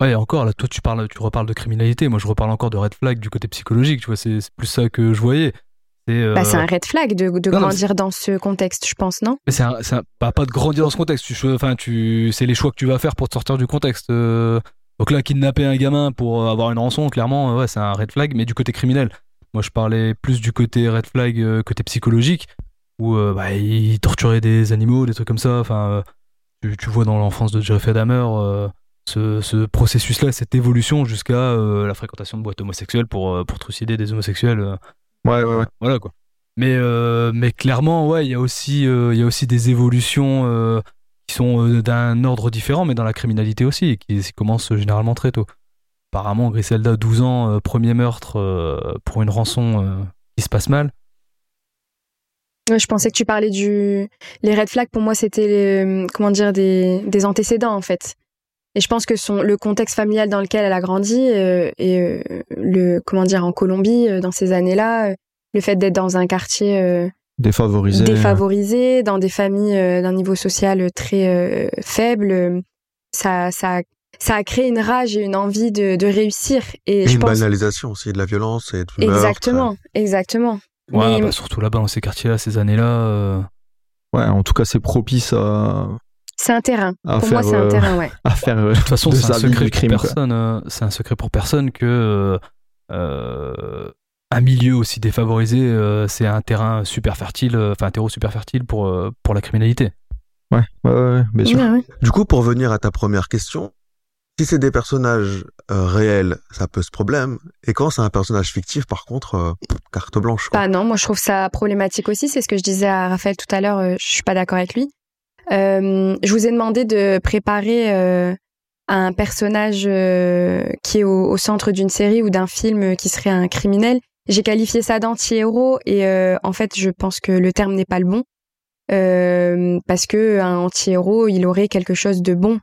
Ouais, encore là, toi tu parles, tu reparles de criminalité. Moi, je reparle encore de red flag du côté psychologique. Tu vois, c'est plus ça que je voyais. C'est euh, Bah, c'est un red flag de, de non, non, grandir dans ce contexte, je pense, non? C'est un- c'est un- bah, pas de grandir dans ce contexte. Tu, enfin, tu, c'est les choix que tu vas faire pour te sortir du contexte. euh. Donc là, kidnapper un gamin pour avoir une rançon, clairement, euh, ouais, c'est un red flag. Mais du côté criminel, moi, je parlais plus du côté red flag, euh, côté psychologique, où euh, bah, il torturait des animaux, des trucs comme ça. Enfin, euh, tu, tu vois dans l'enfance de Jeffrey Dahmer. euh, ce, ce processus-là, cette évolution jusqu'à euh, la fréquentation de boîtes homosexuelles pour, euh, pour trucider des homosexuels. Ouais, ouais, ouais. voilà quoi. Mais, euh, mais clairement, ouais, il y, a aussi, euh, il y a aussi des évolutions euh, qui sont euh, d'un ordre différent, mais dans la criminalité aussi, et qui, qui commencent généralement très tôt. Apparemment, Griselda, 12 ans, euh, premier meurtre euh, pour une rançon euh, qui se passe mal. Je pensais que tu parlais du. Les red flags, pour moi, c'était les- comment dire des, des antécédents en fait. Et je pense que son le contexte familial dans lequel elle a grandi euh, et euh, le comment dire en Colombie euh, dans ces années-là, euh, le fait d'être dans un quartier euh, Défavorisé. défavorisé, dans des familles euh, d'un niveau social très euh, faible, ça ça ça a créé une rage et une envie de, de réussir. Et, Et je une pense banalisation aussi de la violence et meurtre. exactement, exactement. Ouais, Mais- bah, surtout là-bas, dans ces quartiers-là, ces années-là. euh, Ouais, en tout cas, c'est propice à, C'est un terrain. à Pour faire, moi, c'est un euh, terrain, ouais. à faire. euh, De toute façon, c'est un secret du pour crime, personne. euh, c'est un secret pour personne que un milieu aussi défavorisé, euh, c'est un terrain super fertile, euh, enfin un terreau super fertile pour euh, pour la criminalité. Ouais, ouais, ouais, ouais, bien sûr. Ouais, ouais. Du coup, pour revenir à ta première question, si c'est des personnages euh, réels, ça pose problème. Et quand c'est un personnage fictif, par contre, euh, carte blanche. Quoi. Bah non, moi je trouve ça problématique aussi. C'est ce que je disais à Raphaël tout à l'heure. euh, je suis pas d'accord avec lui. Euh, je vous ai demandé de préparer euh, un personnage euh, qui est au, au centre d'une série ou d'un film qui serait un criminel. J'ai qualifié ça d'anti-héros et en fait je pense que le terme n'est pas le bon parce que un anti-héros il aurait quelque chose de bon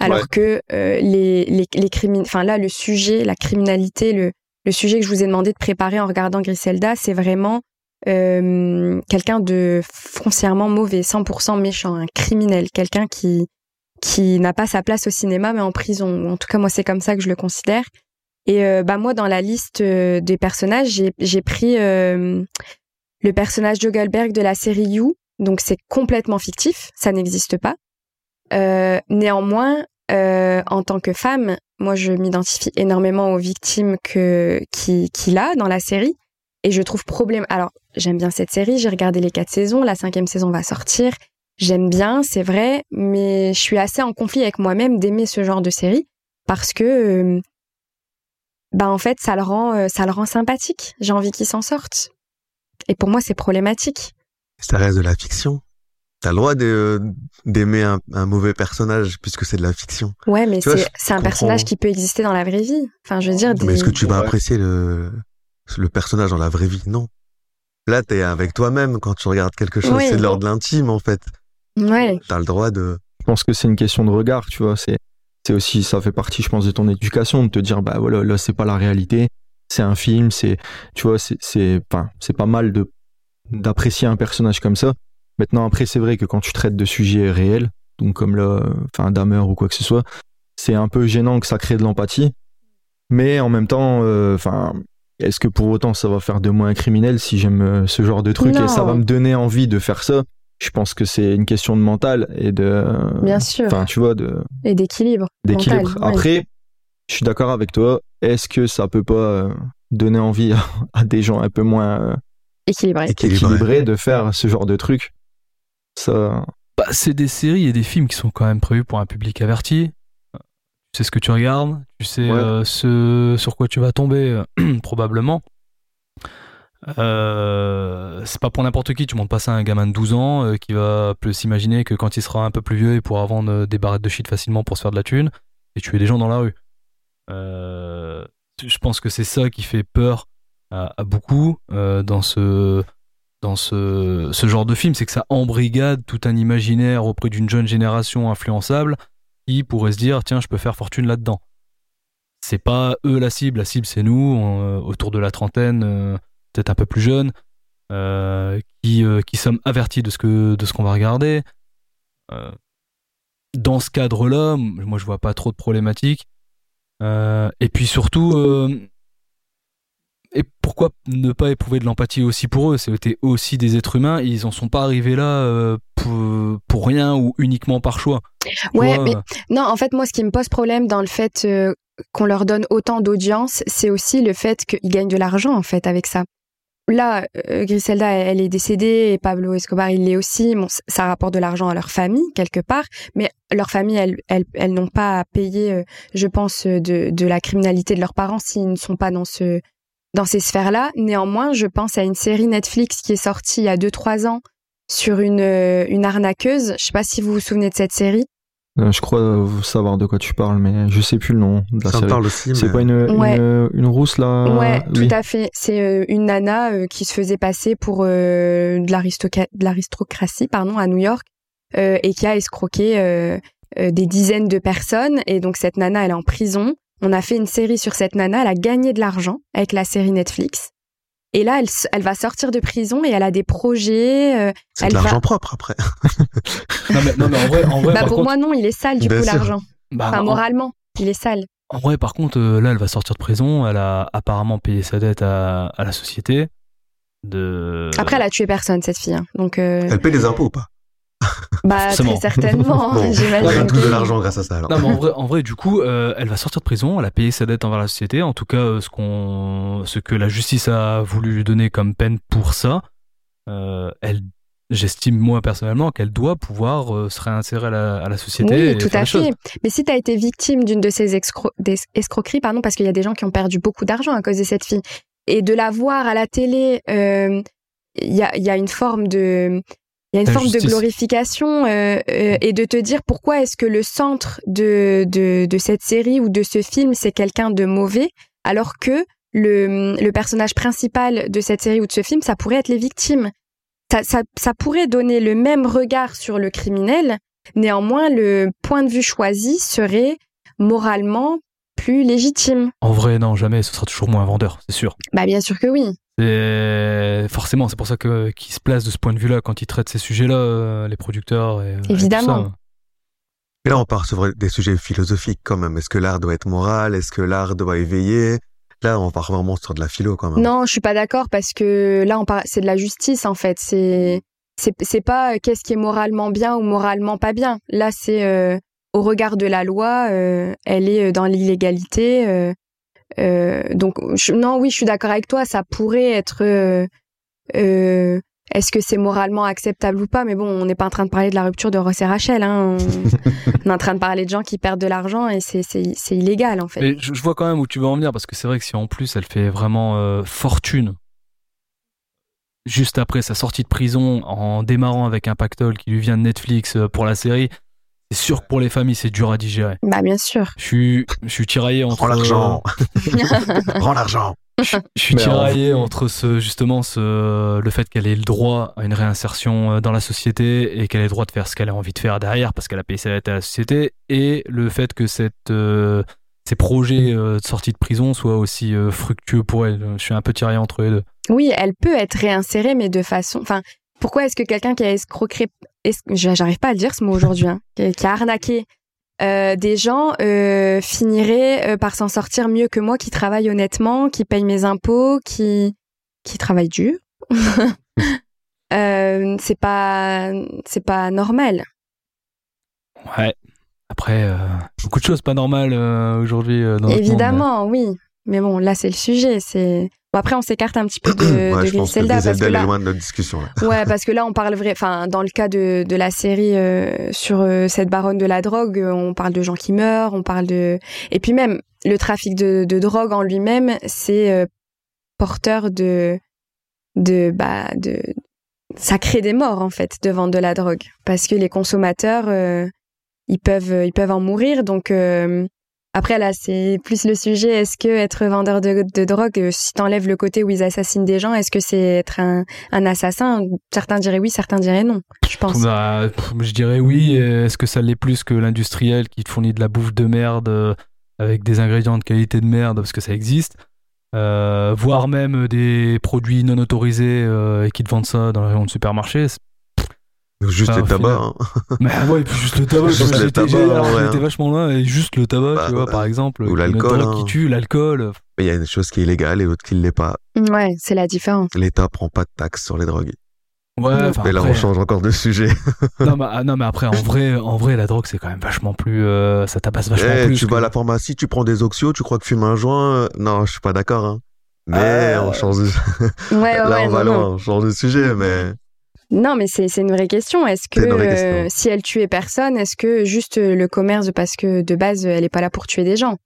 alors Ouais. que les les, les crimin- enfin là le sujet la criminalité le le sujet que je vous ai demandé de préparer en regardant Griselda, c'est vraiment euh, quelqu'un de foncièrement mauvais, 100% méchant, un criminel, quelqu'un qui qui n'a pas sa place au cinéma mais en prison. En tout cas, moi, c'est comme ça que je le considère. Et euh, bah moi, dans la liste euh, des personnages, j'ai pris le personnage de Goldberg de la série You. Donc c'est complètement fictif, ça n'existe pas. Néanmoins, en tant que femme, moi je m'identifie énormément aux victimes que qui qu'il a dans la série et je trouve problème. Alors j'aime bien cette série, j'ai regardé les quatre saisons, la cinquième saison va sortir. J'aime bien, c'est vrai, mais je suis assez en conflit avec moi-même d'aimer ce genre de série parce que euh, bah en fait ça le rend euh, ça le rend sympathique. J'ai envie qu'il s'en sorte. Et pour moi c'est problématique. Ça reste de la fiction. T'as le droit de- d'aimer un, un mauvais personnage puisque c'est de la fiction. Ouais, mais c'est un comprends. personnage qui peut exister dans la vraie vie. Enfin, je veux dire, Mais est-ce que tu vas Ouais. apprécier le, le personnage dans la vraie vie Non. Là, t'es avec toi-même quand tu regardes quelque chose. Oui. C'est de l'ordre de l'intime, en fait. Ouais. T'as le droit de. Je pense que c'est une question de regard, tu vois. C'est, c'est aussi, ça fait partie, je pense, de ton éducation, de te dire, bah voilà, là, c'est pas la réalité, c'est un film, c'est, tu vois, c'est, c'est, enfin, c'est pas mal de, d'apprécier un personnage comme ça. Maintenant, après, c'est vrai que quand tu traites de sujets réels, donc comme là, enfin, Dahmer ou quoi que ce soit, c'est un peu gênant que ça crée de l'empathie. Mais en même temps, euh, enfin, est-ce que pour autant ça va faire de moi un criminel si j'aime euh, ce genre de truc Non. et ça va me donner envie de faire ça? Je pense que c'est une question de mental et de. Bien sûr. Enfin, tu vois, de, Et d'équilibre. d'équilibre. ouais. Après, je suis d'accord avec toi. Est-ce que ça peut pas euh, donner envie à, des gens un peu moins euh, Équilibré. Équilibré. équilibrés de faire ce genre de truc? Ça, Bah, c'est des séries et des films qui sont quand même prévus pour un public averti. Tu sais ce que tu regardes, tu sais Ouais. euh, ce sur quoi tu vas tomber, euh, probablement. Euh, c'est pas pour n'importe qui, tu montes pas ça à un gamin de 12 ans euh, qui va s'imaginer que quand il sera un peu plus vieux, il pourra vendre des barrettes de shit facilement pour se faire de la thune et tuer des gens dans la rue. Euh, je pense que c'est ça qui fait peur à, à beaucoup dans ce dans ce, ce genre de film, c'est que ça embrigade tout un imaginaire auprès d'une jeune génération influençable qui pourrait se dire tiens je peux faire fortune là-dedans. C'est pas eux la cible, la cible c'est nous on, euh, autour de la trentaine, euh, peut-être un peu plus jeunes, euh, qui qui sommes avertis de ce que de ce qu'on va regarder. Dans ce cadre-là, moi je vois pas trop de problématiques. Et puis surtout, et pourquoi ne pas éprouver de l'empathie aussi pour eux? C'était aussi des êtres humains, ils en sont pas arrivés là pour, pour rien ou uniquement par choix. Ouais, vois, mais non, en fait, moi, ce qui me pose problème dans le fait euh, qu'on leur donne autant d'audience, c'est aussi le fait qu'ils gagnent de l'argent, en fait, avec ça. Là, euh, Griselda, elle, est décédée et Pablo Escobar, il l'est aussi. Bon, ça rapporte de l'argent à leur famille, quelque part, mais leur famille, elles, elles, n'ont pas à payer, euh, je pense, euh, de, la criminalité de leurs parents s'ils ne sont pas dans ce dans ces sphères-là. Néanmoins, je pense à une série Netflix qui est sortie il y a 2-3 ans sur une, une arnaqueuse. Je sais pas si vous vous souvenez de cette série. Euh, je crois savoir de quoi tu parles, mais je sais plus le nom de la Ça série. parle aussi, C'est mais. pas une, Ouais. une, une rousse là? Ouais, oui. tout à fait. C'est euh, une nana euh, qui se faisait passer pour euh, de l'aristocratie pardon, à New York euh, et qui a escroqué euh, euh, des dizaines de personnes. Et donc cette nana, elle est en prison. On a fait une série sur cette nana. Elle a gagné de l'argent avec la série Netflix. Et là, elle, va sortir de prison et elle a des projets. euh, C'est de va- l'argent propre après. Non mais, non, mais en vrai, en vrai bah par pour contre, moi, non, il est sale du Bien coup l'argent. bah, Enfin, en- moralement, il est sale. En vrai, par contre, euh, là, elle va sortir de prison. Elle a apparemment payé sa dette à, à la société. De... Après, elle a tué personne, cette fille. hein. Donc, euh, Elle paie des impôts ou pas? Bah, Forcément. très certainement. Bon, j'imagine Elle de l'argent grâce à ça. Alors. Non, mais en vrai, en vrai, du coup, euh, elle va sortir de prison. Elle a payé sa dette envers la société. En tout cas, euh, ce qu'on, ce que la justice a voulu lui donner comme peine pour ça, euh, elle, j'estime moi personnellement qu'elle doit pouvoir euh, se réinsérer à la, à la société. Oui, et tout faire à fait. Mais si tu as été victime d'une de ces escro- des escroqueries, pardon, parce qu'il y a des gens qui ont perdu beaucoup d'argent à cause de cette fille, et de la voir à la télé, euh, il y, a, il y a une forme de il y a une forme de glorification euh, euh, et de te dire pourquoi est-ce que le centre de, de, de cette série ou de ce film c'est quelqu'un de mauvais alors que le, le personnage principal de cette série ou de ce film ça pourrait être les victimes ça, ça, ça pourrait donner le même regard sur le criminel Néanmoins, le point de vue choisi serait moralement plus légitime. En vrai, non, jamais. Ce sera toujours moins vendeur, c'est sûr. Bah bien sûr que oui. C'est forcément, c'est pour ça que qu'ils se placent de ce point de vue-là quand ils traitent ces sujets-là, euh, les producteurs. Et, et tout Évidemment. ça. Et là, on part sur des sujets philosophiques quand même. Est-ce que l'art doit être moral? Est-ce que l'art doit éveiller? Là, on part vraiment sur de la philo quand même. Non, je suis pas d'accord parce que là, on parle, c'est de la justice en fait. C'est, c'est, pas euh, qu'est-ce qui est moralement bien ou moralement pas bien. Là, c'est euh, au regard de la loi, euh, elle est dans l'illégalité. Euh, donc, je- non, oui, je suis d'accord avec toi. Ça pourrait être. euh, euh, est-ce que c'est moralement acceptable ou pas? Mais bon, on n'est pas en train de parler de la rupture de Ross et Rachel. Hein. On, on est en train de parler de gens qui perdent de l'argent et c'est, c'est, c'est illégal en fait. Mais je, je vois quand même où tu veux en venir parce que c'est vrai que si en plus elle fait vraiment euh, fortune juste après sa sortie de prison en démarrant avec un pactole qui lui vient de Netflix pour la série, c'est sûr que pour les familles c'est dur à digérer. Bah bien sûr. Je suis, je suis tiraillé entre. Prends l'argent. Prends l'argent. je, je suis en- tiraillé entre ce, justement ce, le fait qu'elle ait le droit à une réinsertion euh, dans la société et qu'elle ait le droit de faire ce qu'elle a envie de faire derrière parce qu'elle a payé sa dette à la société et le fait que cette, euh, ces projets euh, de sortie de prison soient aussi euh, fructueux pour elle. Je suis un peu tiraillé entre les deux. Oui, elle peut être réinsérée, mais de façon. Enfin, pourquoi est-ce que quelqu'un qui a escroqué. es- J'arrive pas à le dire ce mot aujourd'hui, hein, qui, qui a arnaqué euh, des gens euh, finirait euh, par s'en sortir mieux que moi qui travaille honnêtement, qui paye mes impôts, qui, qui travaille dur? Euh, C'est pas, c'est pas normal. Ouais. Après, beaucoup de choses pas normales aujourd'hui. dans notre monde, Évidemment, oui. Mais bon, là, c'est le sujet. C'est bon, après, on s'écarte un petit peu de, ouais, de je pense que Griselda parce que est là, loin de notre discussion. Là. Ouais, parce que là, on parle vrai. Enfin, dans le cas de, de la série euh, sur euh, cette baronne de la drogue, euh, on parle de gens qui meurent, on parle de. Et puis même, le trafic de, de drogue en lui-même, c'est euh, porteur de. de. bah. de. Ça crée des morts, en fait, de vendre de la drogue. Parce que les consommateurs, euh, ils, peuvent, ils peuvent en mourir. Donc. Après, là, c'est plus le sujet. Est-ce que être vendeur de, de drogue, euh, si t'enlèves le côté où ils assassinent des gens, est-ce que c'est être un, un assassin? Certains diraient oui, certains diraient non, je pense. Bah, je dirais oui. Est-ce que ça l'est plus que l'industriel qui te fournit de la bouffe de merde euh, avec des ingrédients de qualité de merde parce que ça existe euh, Voire même des produits non autorisés et qui te vendent ça dans les rayons de supermarché. Juste Ah, les tabacs. hein. Mais ah ouais, et puis juste le tabac. Juste parce que le j'étais- tabac, j'ai- alors, ouais, j'étais hein. vachement loin et juste le tabac, Bah, tu vois, ouais. par exemple. Ou l'alcool, drogue hein. qui tue, l'alcool. Il y a une chose qui est illégale et l'autre qui ne l'est pas. Ouais, c'est la différence. L'État prend pas de taxes sur les drogues. Ouais, enfin, Mais là, après- on change encore de sujet. non, mais, ah, non, mais après, en vrai, en vrai, la drogue, c'est quand même vachement plus. euh, ça tabasse vachement Eh, plus. tu que- vas à la pharmacie, tu prends des oxyos, tu crois que fumer un joint euh, Non, je suis pas d'accord. Hein. Mais Ah. on change de... Ouais, ouais, là, ouais, on va loin, on change de sujet, mais Non, mais c'est c'est une vraie question. Est-ce que euh, si elle tuait personne, est-ce que juste euh, le commerce, parce que de base, elle est pas là pour tuer des gens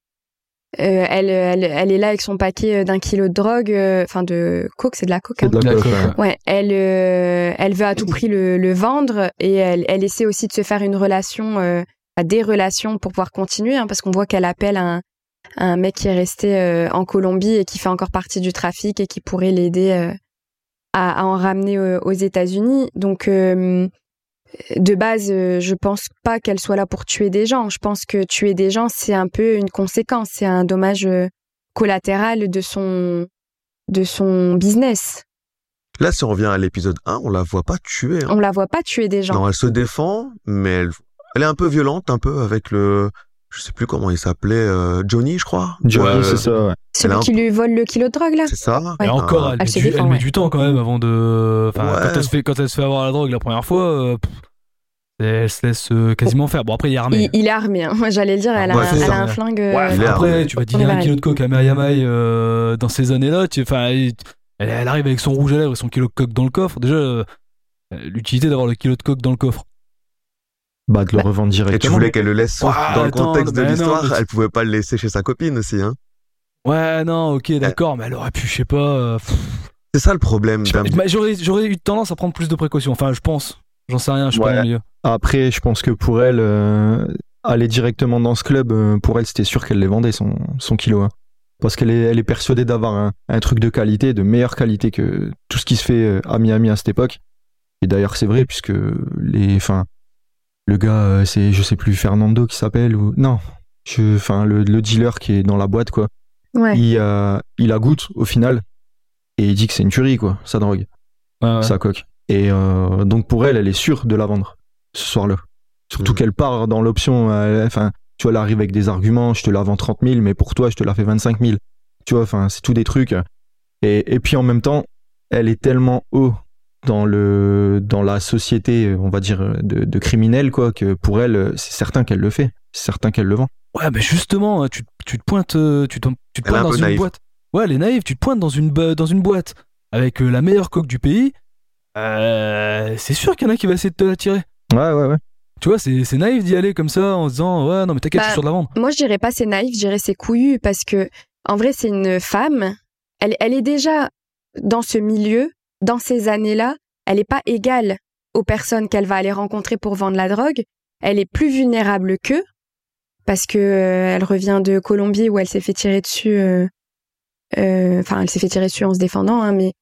Euh, elle, elle, elle est là avec son paquet d'un kilo de drogue, euh, enfin de coke, c'est de la coke. Hein. de la La coke, coke, ouais. ouais. Ouais, elle, euh, elle veut à tout prix le, le vendre et elle, elle essaie aussi de se faire une relation, euh, à des relations pour pouvoir continuer, hein, parce qu'on voit qu'elle appelle un, un mec qui est resté euh, en Colombie et qui fait encore partie du trafic et qui pourrait l'aider euh, à, à en ramener euh, aux États-Unis. Donc, euh, de base, euh, je pense pas qu'elle soit là pour tuer des gens. Je pense que tuer des gens, c'est un peu une conséquence, c'est un dommage collatéral de son, de son business. là, si on revient à l'épisode 1, on la voit pas tuer. hein. On la voit pas tuer des gens. Non, elle se défend, mais elle, elle est un peu violente, un peu avec le, je sais plus comment il s'appelait, euh, Johnny, je crois. Johnny, Ouais, c'est ça, ouais. Celui un- qui lui vole le kilo de drogue, là C'est ça. Ouais. Et encore, elle, Ah, met, du, défend, elle met ouais. du temps quand même avant de. Enfin, Ouais. quand, elle se fait, quand elle se fait avoir la drogue la première fois, euh, elle se laisse euh, quasiment faire. Bon, après, il est armé. il, il est armé. Hein. Moi, j'allais le dire, elle a, Ouais, un, elle a flingue. Ouais, euh, après, tu vas est un kilo de coke à Mariamai euh, dans ces années-là. Enfin, elle, elle arrive avec son rouge à lèvres et son kilo de coke dans le coffre. Déjà, euh, l'utilité d'avoir le kilo de coke dans le coffre. Bah, de le Bah, revendre Et tu directement. voulais qu'elle le laisse Ouais, dans le contexte de non, l'histoire, mais elle pouvait pas le laisser chez sa copine aussi, hein. Ouais, non, ok, d'accord, mais elle aurait pu, je sais pas. euh, C'est ça le problème. je sais pas, d'un- mais J'aurais j'aurais eu tendance à prendre plus de précautions. Enfin, je pense. J'en sais rien, je suis pas dans le milieu. Après, je pense que pour elle, euh, aller directement dans ce club, euh, pour elle, c'était sûr qu'elle les vendait son, son kilo. hein. Parce qu'elle est, elle est persuadée d'avoir un, un truc de qualité, de meilleure qualité que tout ce qui se fait euh, à Miami à cette époque. Et d'ailleurs, c'est vrai, puisque les, enfin, le gars, euh, c'est, je sais plus, Fernando qui s'appelle, ou, non, je, enfin, le, le dealer qui est dans la boîte, quoi. Ouais. Il, euh, il la goûte au final, et il dit que c'est une tuerie, quoi, sa drogue ouais. sa coque. Et euh, donc pour elle, elle est sûre de la vendre ce soir-là. Surtout Mhm. qu'elle part dans l'option, enfin, tu vois, elle arrive avec des arguments, je te la vends 30 000, mais pour toi, je te la fais 25 000. Tu vois, enfin, c'est tout des trucs. Et, et puis en même temps, elle est tellement haut dans le dans la société, on va dire, de, de criminels, quoi, que pour elle, c'est certain qu'elle le fait. C'est certain qu'elle le vend. Ouais, mais justement, hein, tu, tu te pointes, euh, tu te, tu te pointes un dans une naïve. boîte. Ouais, elle est naïve. Tu te pointes dans une, bo- dans une boîte avec euh, la meilleure coque du pays. Euh, c'est sûr qu'il y en a qui va essayer de te la tirer. Ouais, ouais, ouais. Tu vois, c'est c'est naïf d'y aller comme ça en se disant Ouais, non, mais t'inquiète, je Bah, suis sûr de la vendre. Moi, je dirais pas c'est naïf, je dirais c'est couillu parce que, en vrai, c'est une femme. Elle, elle est déjà dans ce milieu, dans ces années-là. Elle n'est pas égale aux personnes qu'elle va aller rencontrer pour vendre la drogue. Elle est plus vulnérable qu'eux parce que euh, elle revient de Colombie où elle s'est fait tirer dessus euh, euh, enfin, elle s'est fait tirer dessus en se défendant, hein, mais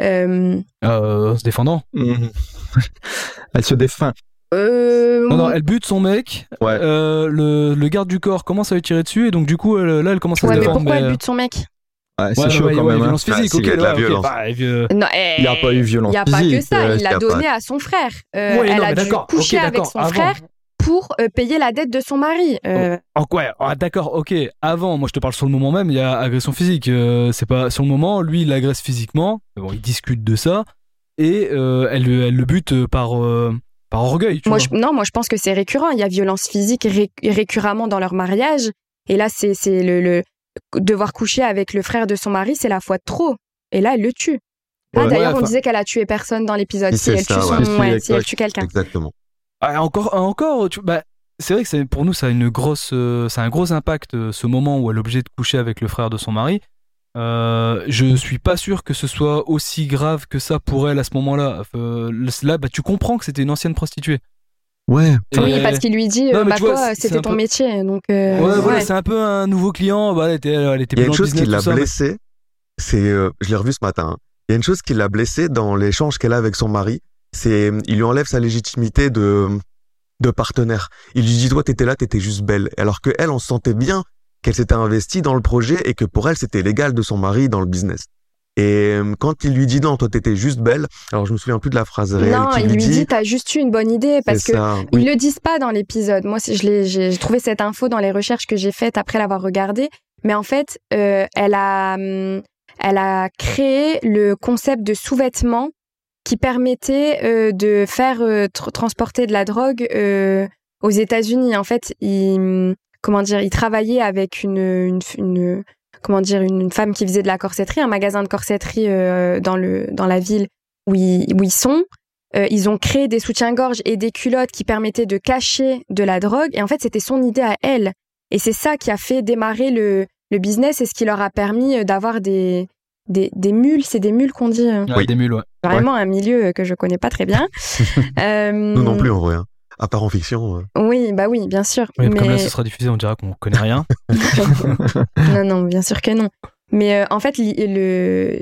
euh, Euh, en se défendant. Mhm. Elle se défend. euh, Non, non, elle bute son mec. Ouais. euh, le, le garde du corps commence à lui tirer dessus et donc du coup elle- là elle commence à ouais, se mais défendre. pourquoi mais- elle bute son mec? Ouais, c'est Ouais, chaud ouais, quand ouais, même. hein. violence physique, Ah, ok. s'il y a de la ouais, ok, violence. bah, euh, Non, Il n'y a pas eu violence Il n'y a pas que physique. ça, euh, il y l'a a donné pas- à son frère. Euh, Ouais, elle non, a dû d'accord, coucher avec son avant. frère pour euh, payer la dette de son mari. Euh, En quoi ah, D'accord, ok. Avant, moi je te parle sur le moment même, il y a agression physique. euh, c'est pas sur le moment, lui il l'agresse physiquement. Bon, ils discutent de ça et euh, elle, elle le bute par euh, par orgueil. Tu moi, vois. je, non, moi je pense que c'est récurrent. Il y a violence physique ré- récurremment dans leur mariage. Et là, c'est c'est le, le devoir coucher avec le frère de son mari, c'est la fois de trop. Et là, elle le tue. Ah, Ouais, d'ailleurs, ouais, on disait qu'elle a tué personne dans l'épisode. Si elle tue ça, son, ouais. Si, elle tue quelqu'un. Exactement. Ah, encore, ah, encore. Tu, bah, c'est vrai que c'est- pour nous, ça a une grosse, euh, ça a un gros impact euh, ce moment où elle est obligée de coucher avec le frère de son mari. Euh, je suis pas sûr que ce soit aussi grave que ça pour elle à ce moment-là. Euh, là, bah, tu comprends que c'était une ancienne prostituée. Ouais. Oui, parce qu'il lui dit, Non, euh, bah vois, quoi, c'était ton peu- métier. Donc, euh, ouais, voilà, ouais. c'est un peu un nouveau client. Bah, elle était, elle était Il y a une chose qui l'a ça, mais- blessé, c'est, euh, je l'ai revu ce matin. hein. Il y a une chose qui l'a blessé dans l'échange qu'elle a avec son mari, c'est il lui enlève sa légitimité de de partenaire. Il lui dit toi t'étais là, t'étais juste belle, alors que elle on se sentait bien qu'elle s'était investie dans le projet et que pour elle c'était légal de son mari dans le business. Et euh, quand il lui dit non, toi t'étais juste belle, alors je me souviens plus de la phrase réelle Non, qu'il il lui dit, dit. t'as juste eu une bonne idée parce que ça. Ils le disent pas dans l'épisode. Moi, je j'ai trouvé cette info dans les recherches que j'ai faites après l'avoir regardé. Mais en fait, euh, elle a, hum, elle a créé le concept de sous-vêtements qui permettait euh, de faire euh, tr- transporter de la drogue aux États-Unis. En fait, il, comment dire, il travaillait avec une, une, une- comment dire, une, une femme qui faisait de la corsetterie, un magasin de corsetterie euh, dans le dans la ville où ils, où ils sont. Euh, ils ont créé des soutiens-gorge et des culottes qui permettaient de cacher de la drogue. Et en fait, c'était son idée à elle. Et c'est ça qui a fait démarrer le, le business et ce qui leur a permis euh, d'avoir des, des, des mules. C'est des mules qu'on dit. Ouais, Oui. des mules, ouais. Vraiment un milieu que je connais pas très bien. Euh, Nous non plus en vrai. hein. À part en fiction. euh. Oui, bah oui, bien sûr. Ouais, Comme là, mais ce sera diffusé, on dira qu'on connaît rien. non, non, bien sûr que non. Mais euh, en fait,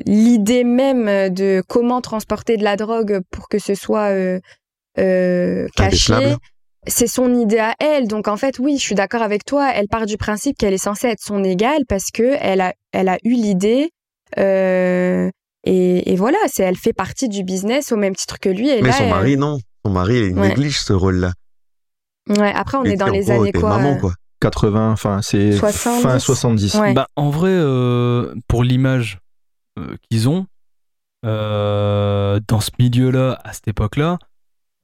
l'idée même de comment transporter de la drogue pour que ce soit euh, euh, caché, c'est son idée à elle. Donc en fait, oui, je suis d'accord avec toi. Elle part du principe qu'elle est censée être son égale parce que elle a, elle a eu l'idée. euh, et, et voilà, c'est elle fait partie du business au même titre que lui. Et Mais là, son elle- mari non. Son mari il Ouais. néglige ce rôle-là. ouais, après, on est dans les gros, années quoi maman euh, quoi. 80, enfin, c'est 70. fin 70. Ouais. Bah, en vrai, euh, pour l'image euh, qu'ils ont, euh, dans ce milieu-là, à cette époque-là,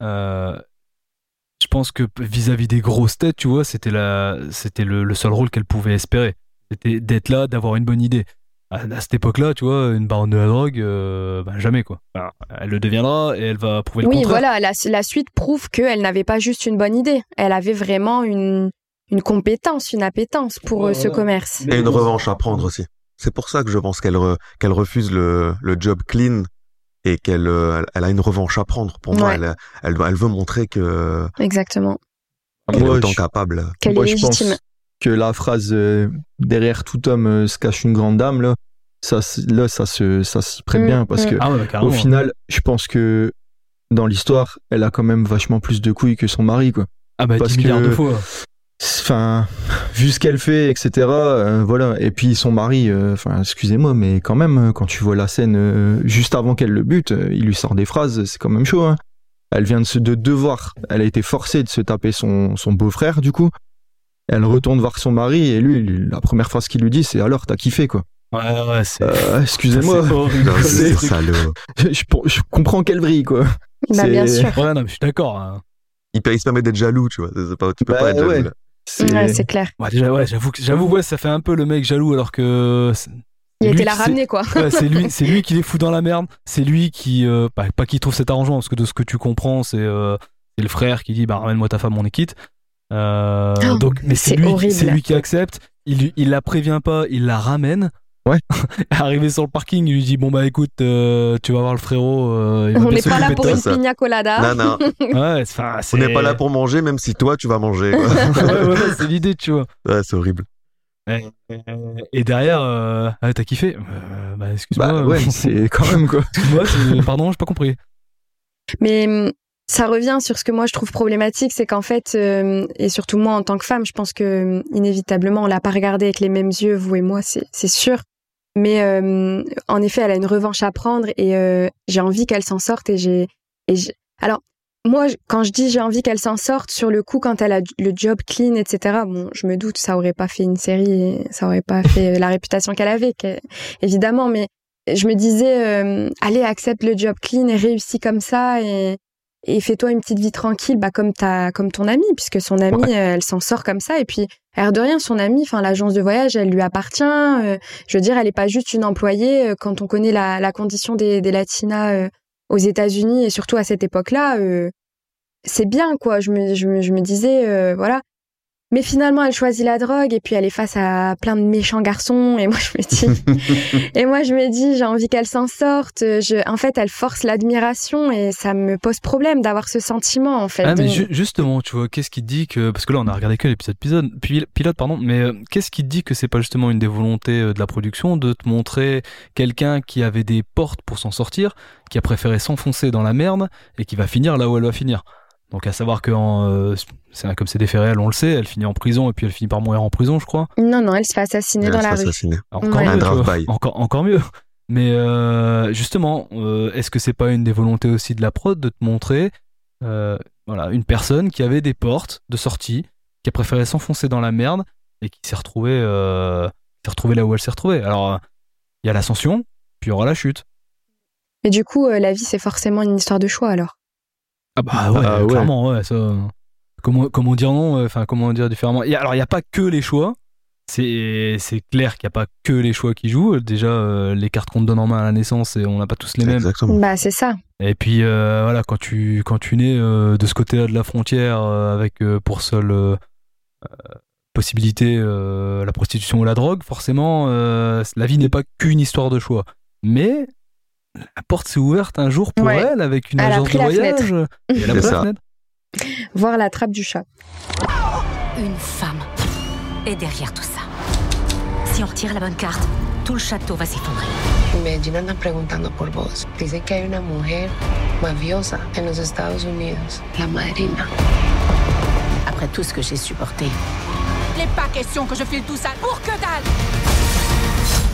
euh, je pense que vis-à-vis des grosses têtes, tu vois, c'était la, c'était le, le seul rôle qu'elle pouvait espérer. C'était d'être là, d'avoir une bonne idée. À, à cette époque-là, tu vois, une baronne de la drogue, euh, bah, jamais quoi. Enfin, elle le deviendra et elle va prouver le Oui, contraire. voilà, la, la suite prouve qu'elle n'avait pas juste une bonne idée. Elle avait vraiment une, une compétence, une appétence pour euh, ce commerce. Et une revanche à prendre aussi. C'est pour ça que je pense qu'elle re- qu'elle refuse le, le job clean et qu'elle euh, elle- elle a une revanche à prendre. Pour moi, elle, elle, elle veut montrer que Exactement. qu'elle est autant capable. Qu'elle est je pense légitime. Que la phrase euh, derrière tout homme euh, se cache une grande dame, là, ça, c'est- là, ça se, ça s'y prête Mm, bien parce mm. que Ah ouais, bah, au final, je pense que dans l'histoire, elle a quand même vachement plus de couilles que son mari, quoi. ah bah, parce 10 milliards que- de fois. Enfin, vu ce qu'elle fait, etc. euh, voilà. Et puis son mari, euh, enfin, excusez-moi, mais quand même, quand tu vois la scène euh, juste avant qu'elle le bute, euh, il lui sort des phrases, c'est quand même chaud. Hein. Elle vient de se de devoir, elle a été forcée de se taper son, son beau-frère, du coup. Elle retourne voir son mari et lui, la première phrase qu'il lui dit, c'est alors t'as kiffé quoi. Ouais, ouais, c'est. Euh, excusez-moi, c'est horrible. Non, c'est- c'est salaud. je, je comprends qu'elle brille quoi. Bah, bien sûr. Ouais, non, mais je suis d'accord. hein. Il, il se permet d'être jaloux, tu vois. C'est pas, tu peux Bah, pas être jaloux. ouais. C'est Ouais, c'est clair. Ouais, déjà, ouais, j'avoue que, j'avoue, ouais, ça fait un peu le mec jaloux alors que. c'est- Il été la ramener, quoi. Ouais, c'est lui, c'est lui qui les fout dans la merde. C'est lui qui, euh, pas, pas qui trouve cet arrangement, parce que de ce que tu comprends, c'est euh, c'est le frère qui dit, bah ramène-moi ta femme, on est quitte. Euh, Oh, donc, mais c'est lui, horrible. c'est lui qui accepte. Il, il la prévient pas, il la ramène. Ouais. Arrivé sur le parking, il lui dit, bon bah écoute, euh, tu vas voir le frérot. euh, il va On n'est pas là pour une pina colada. Non, non. Ouais, On n'est pas là pour manger, même si toi, tu vas manger. quoi. ouais, ouais, c'est l'idée, tu vois. ouais, c'est horrible. Et, et derrière, euh, ah, t'as kiffé? Euh, Bah, excuse-moi. Bah ouais, c'est quand même quoi. Excuse-moi, c'est- pardon, j'ai pas compris. Mais hum, ça revient sur ce que moi je trouve problématique, c'est qu'en fait, euh, et surtout moi en tant que femme, je pense que hum, inévitablement on l'a pas regardé avec les mêmes yeux, vous et moi, c'est sûr. Mais euh, en effet, elle a une revanche à prendre et euh, j'ai envie qu'elle s'en sorte. Et j'ai, alors moi, quand je dis j'ai envie qu'elle s'en sorte, sur le coup, quand elle a le job clean, etc. Bon, je me doute, ça aurait pas fait une série, ça aurait pas fait la réputation qu'elle avait, évidemment. Mais je me disais, euh, allez, accepte le job clean et réussis comme ça et, et fais-toi une petite vie tranquille, bah comme ta, comme ton amie, puisque son amie, Ouais. euh, elle s'en sort comme ça. Et puis, air de rien, son amie, enfin l'agence de voyage, elle lui appartient. euh, je veux dire, elle est pas juste une employée. euh, Quand on connaît la, la condition des, des latinas euh, aux États-Unis et surtout à cette époque-là, euh, c'est bien quoi. Je me, je me, je me disais, euh, voilà. Mais finalement, elle choisit la drogue et puis elle est face à plein de méchants garçons. Et moi, je me dis, et moi, je me dis, j'ai envie qu'elle s'en sorte. Je, en fait, elle force l'admiration et ça me pose problème d'avoir ce sentiment, en fait. Ah, mais ju- justement, tu vois, qu'est-ce qui te dit que. Parce que là, on a regardé que l'épisode pilote, pil- pilote, pardon, mais euh, qu'est-ce qui dit que c'est pas justement une des volontés euh, de la production de te montrer quelqu'un qui avait des portes pour s'en sortir, qui a préféré s'enfoncer dans la merde et qui va finir là où elle va finir? Donc, à savoir que, en, euh, c'est un- comme c'est des faits réels, on le sait, elle finit en prison et puis elle finit par mourir en prison, je crois. Non, non, elle se fait assassiner Elle dans se la fait rue. assassiner. Encore Ouais. mieux. Encore, encore mieux. Mais euh, justement, euh, est-ce que c'est pas une des volontés aussi de la prod de te montrer euh, voilà, une personne qui avait des portes de sortie, qui a préféré s'enfoncer dans la merde et qui s'est retrouvée euh, s'est retrouvée là où elle s'est retrouvée? Alors, il y a l'ascension, puis il y aura la chute. Mais du coup, euh, la vie, c'est forcément une histoire de choix, alors. Ah bah ouais, Ah ouais. clairement, ouais, ça. Comment, comment dire non euh, Enfin, comment dire différemment Alors, il n'y a pas que les choix. C'est c'est clair qu'il n'y a pas que les choix qui jouent. Déjà, euh, les cartes qu'on te donne en main à la naissance, et on n'a pas tous les mêmes. Exactement. Bah, c'est ça. Et puis euh, voilà, quand tu quand tu nais euh, de ce côté-là de la frontière euh, avec euh, pour seule euh, possibilité euh, la prostitution ou la drogue, forcément euh, la vie n'est pas qu'une histoire de choix. Mais la porte s'est ouverte un jour pour Ouais. elle avec une Elle a agence pris de la voyage. Et elle a la ça. fenêtre. Voir la trappe du chat. Une femme est derrière tout ça. Si on retire la bonne carte, tout le château va s'effondrer. Medellín andan preguntando por vos. Dicen que hay una mujer mafiosa en los Estados Unidos, la madrina. Après tout ce que j'ai supporté, Il n'est pas question que je file tout ça pour que dalle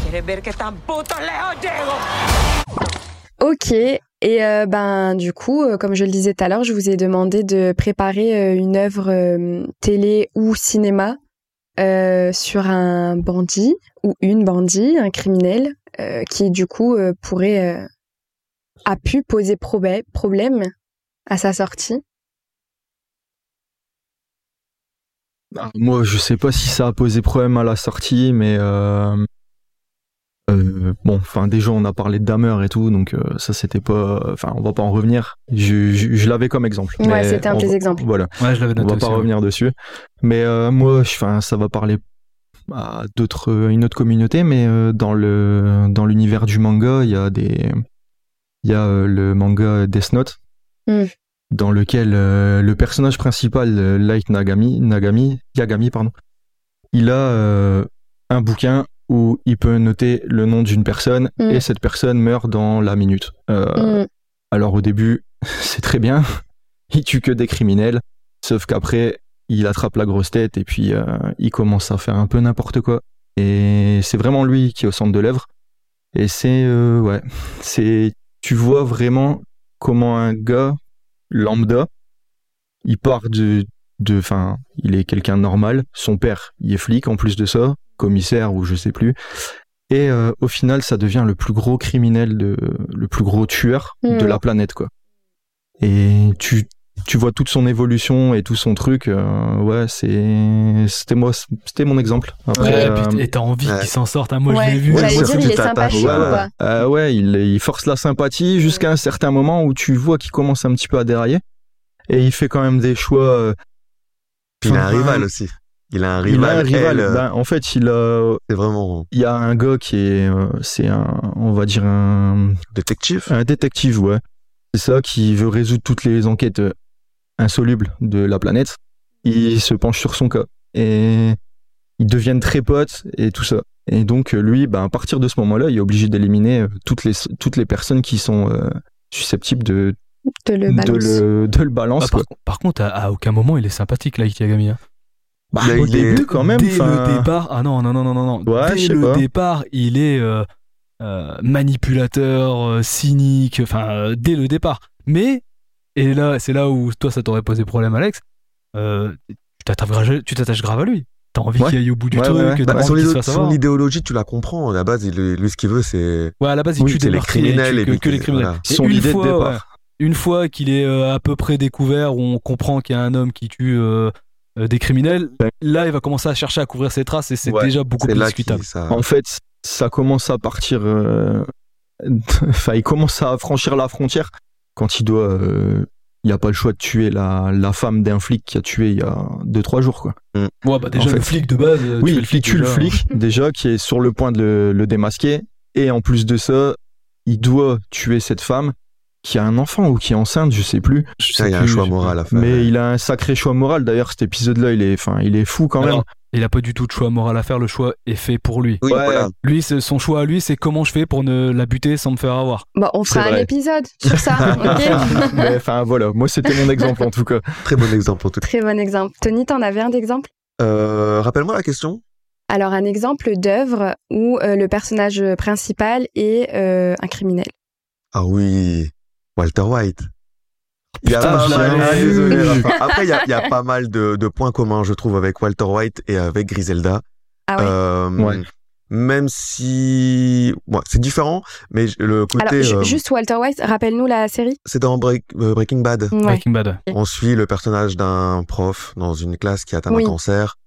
¿Quieres ver que tan puto lejos llego? Ok. Et euh, ben du coup, euh, comme je le disais tout à l'heure, je vous ai demandé de préparer euh, une œuvre télé ou cinéma sur un bandit ou une bandit, un criminel, qui du coup pourrait a pu poser problème à sa sortie. Ah, Moi, je sais pas si ça a posé problème à la sortie, mais euh, bon, enfin déjà on a parlé de Dahmer et tout, donc euh, ça c'était pas, enfin on va pas en revenir. Je, je, je l'avais comme exemple. Ouais, c'était un des va- exemples. Voilà, Ouais, je l'avais on va pas aussi, ouais. revenir dessus. Mais euh, moi, je- enfin ça va parler à d'autres, une autre communauté, mais euh, dans le dans l'univers du manga, il y a des, il y a euh, le manga Death Note. Hmm. Dans lequel euh, le personnage principal, Light Nagami, Nagami, Yagami, pardon, il a euh, un bouquin où il peut noter le nom d'une personne Mm. et cette personne meurt dans la minute. Euh, Mm. Alors au début, c'est très bien, il tue que des criminels, sauf qu'après, il attrape la grosse tête et puis euh, il commence à faire un peu n'importe quoi. Et c'est vraiment lui qui est au centre de l'œuvre. Et c'est, euh, ouais, c'est, tu vois vraiment comment un gars lambda, il part de, de, enfin, il est quelqu'un de normal. Son père, il est flic en plus de ça, commissaire ou je sais plus. Et euh, au final, ça devient le plus gros criminel, de, le plus gros tueur de Mm. la planète, quoi. Et tu, tu vois toute son évolution et tout son truc. euh, ouais, c'est, c'était moi, c'était mon exemple. Après, Ouais, et euh, t'as envie ouais. qu'il s'en sorte. hein. Moi, Ouais, je l'ai vu. dire, il est sympathique, voilà. quoi. euh, ouais, il, il force la sympathie jusqu'à un certain moment où tu vois qu'il commence un petit peu à dérailler. Et il fait quand même des choix. Il a un rival aussi. Il a un rival. a un rival. elle, euh, Ben, en fait, il a, c'est vraiment il y a un gars qui est, euh, c'est un, on va dire un, détective? un détective, ouais. C'est ça qui veut résoudre toutes les enquêtes euh, insolubles de la planète. Il se penche sur son cas et ils deviennent très potes et tout ça. Et donc lui, ben, à partir de ce moment-là, il est obligé d'éliminer toutes les toutes les personnes qui sont euh, susceptibles de De le de balance. le de le balance. Ah, par, quoi. par contre, à, à aucun moment il est sympathique, Light Yagami. hein. Bah, Là, au il est- début quand même. Dès le départ, ah non, non, non, non, non, non. Ouais, je Dès le pas. départ, il est euh, euh, manipulateur, euh, cynique, enfin, euh, dès le départ. Mais, et là, c'est là où toi, ça t'aurait posé problème, Alex, euh, tu t'attaches grave- à lui. T'as envie Ouais. qu'il aille au bout du Ouais, truc, ouais, Bah, envie son, se idéologie, tu la comprends. À la base, il, lui, ce qu'il veut, c'est Ouais, à la base, il Oui, tue c'est des les criminels et que, les criminels. voilà. Et Son une idée de fois, départ. Une fois qu'il est euh, à peu près découvert, où on comprend qu'il y a un homme qui tue euh, des criminels, là, il va commencer à chercher à couvrir ses traces et c'est Ouais, déjà beaucoup plus discutable. ça. En fait, ça commence à partir. euh, Enfin, il commence à franchir la frontière quand il doit. euh, Il n'y a pas le choix de tuer la, la femme d'un flic qui a tué il y a 2-3 jours. Quoi. Ouais, bah déjà, En fait- le flic de base. oui, il flic tue le flic déjà qui est sur le point de le, le démasquer. Et en plus de ça, il doit tuer cette femme qui a un enfant ou qui est enceinte, je sais plus. Je sais il y a un choix moral à faire. Mais il a un sacré choix moral. D'ailleurs, cet épisode-là, il est, enfin, il est fou quand Alors, même. Il a pas du tout de choix moral à faire, le choix est fait pour lui. Oui, Ouais. voilà. Lui, son choix à lui, c'est comment je fais pour ne la buter sans me faire avoir. Bon, on fera un épisode sur ça, enfin voilà, moi c'était mon exemple en tout cas. Très bon exemple en tout cas. Très bon exemple. Tony, t'en avais un d'exemple? Euh, Rappelle-moi la question. Alors, un exemple d'œuvre où euh, le personnage principal est euh, un criminel. Ah oui, Walter White. Il y a Putain, Ah, désolé. Après, il y a, il y a pas mal de, de points communs, je trouve, avec Walter White et avec Griselda. Ah ouais. Euh, Ouais. Même si, ouais, c'est différent, mais le côté, Alors, euh, juste Walter White, rappelle-nous la série c'est dans Break- euh, Breaking Bad. Ouais. Breaking Bad. On suit le personnage d'un prof dans une classe qui atteint Oui. un cancer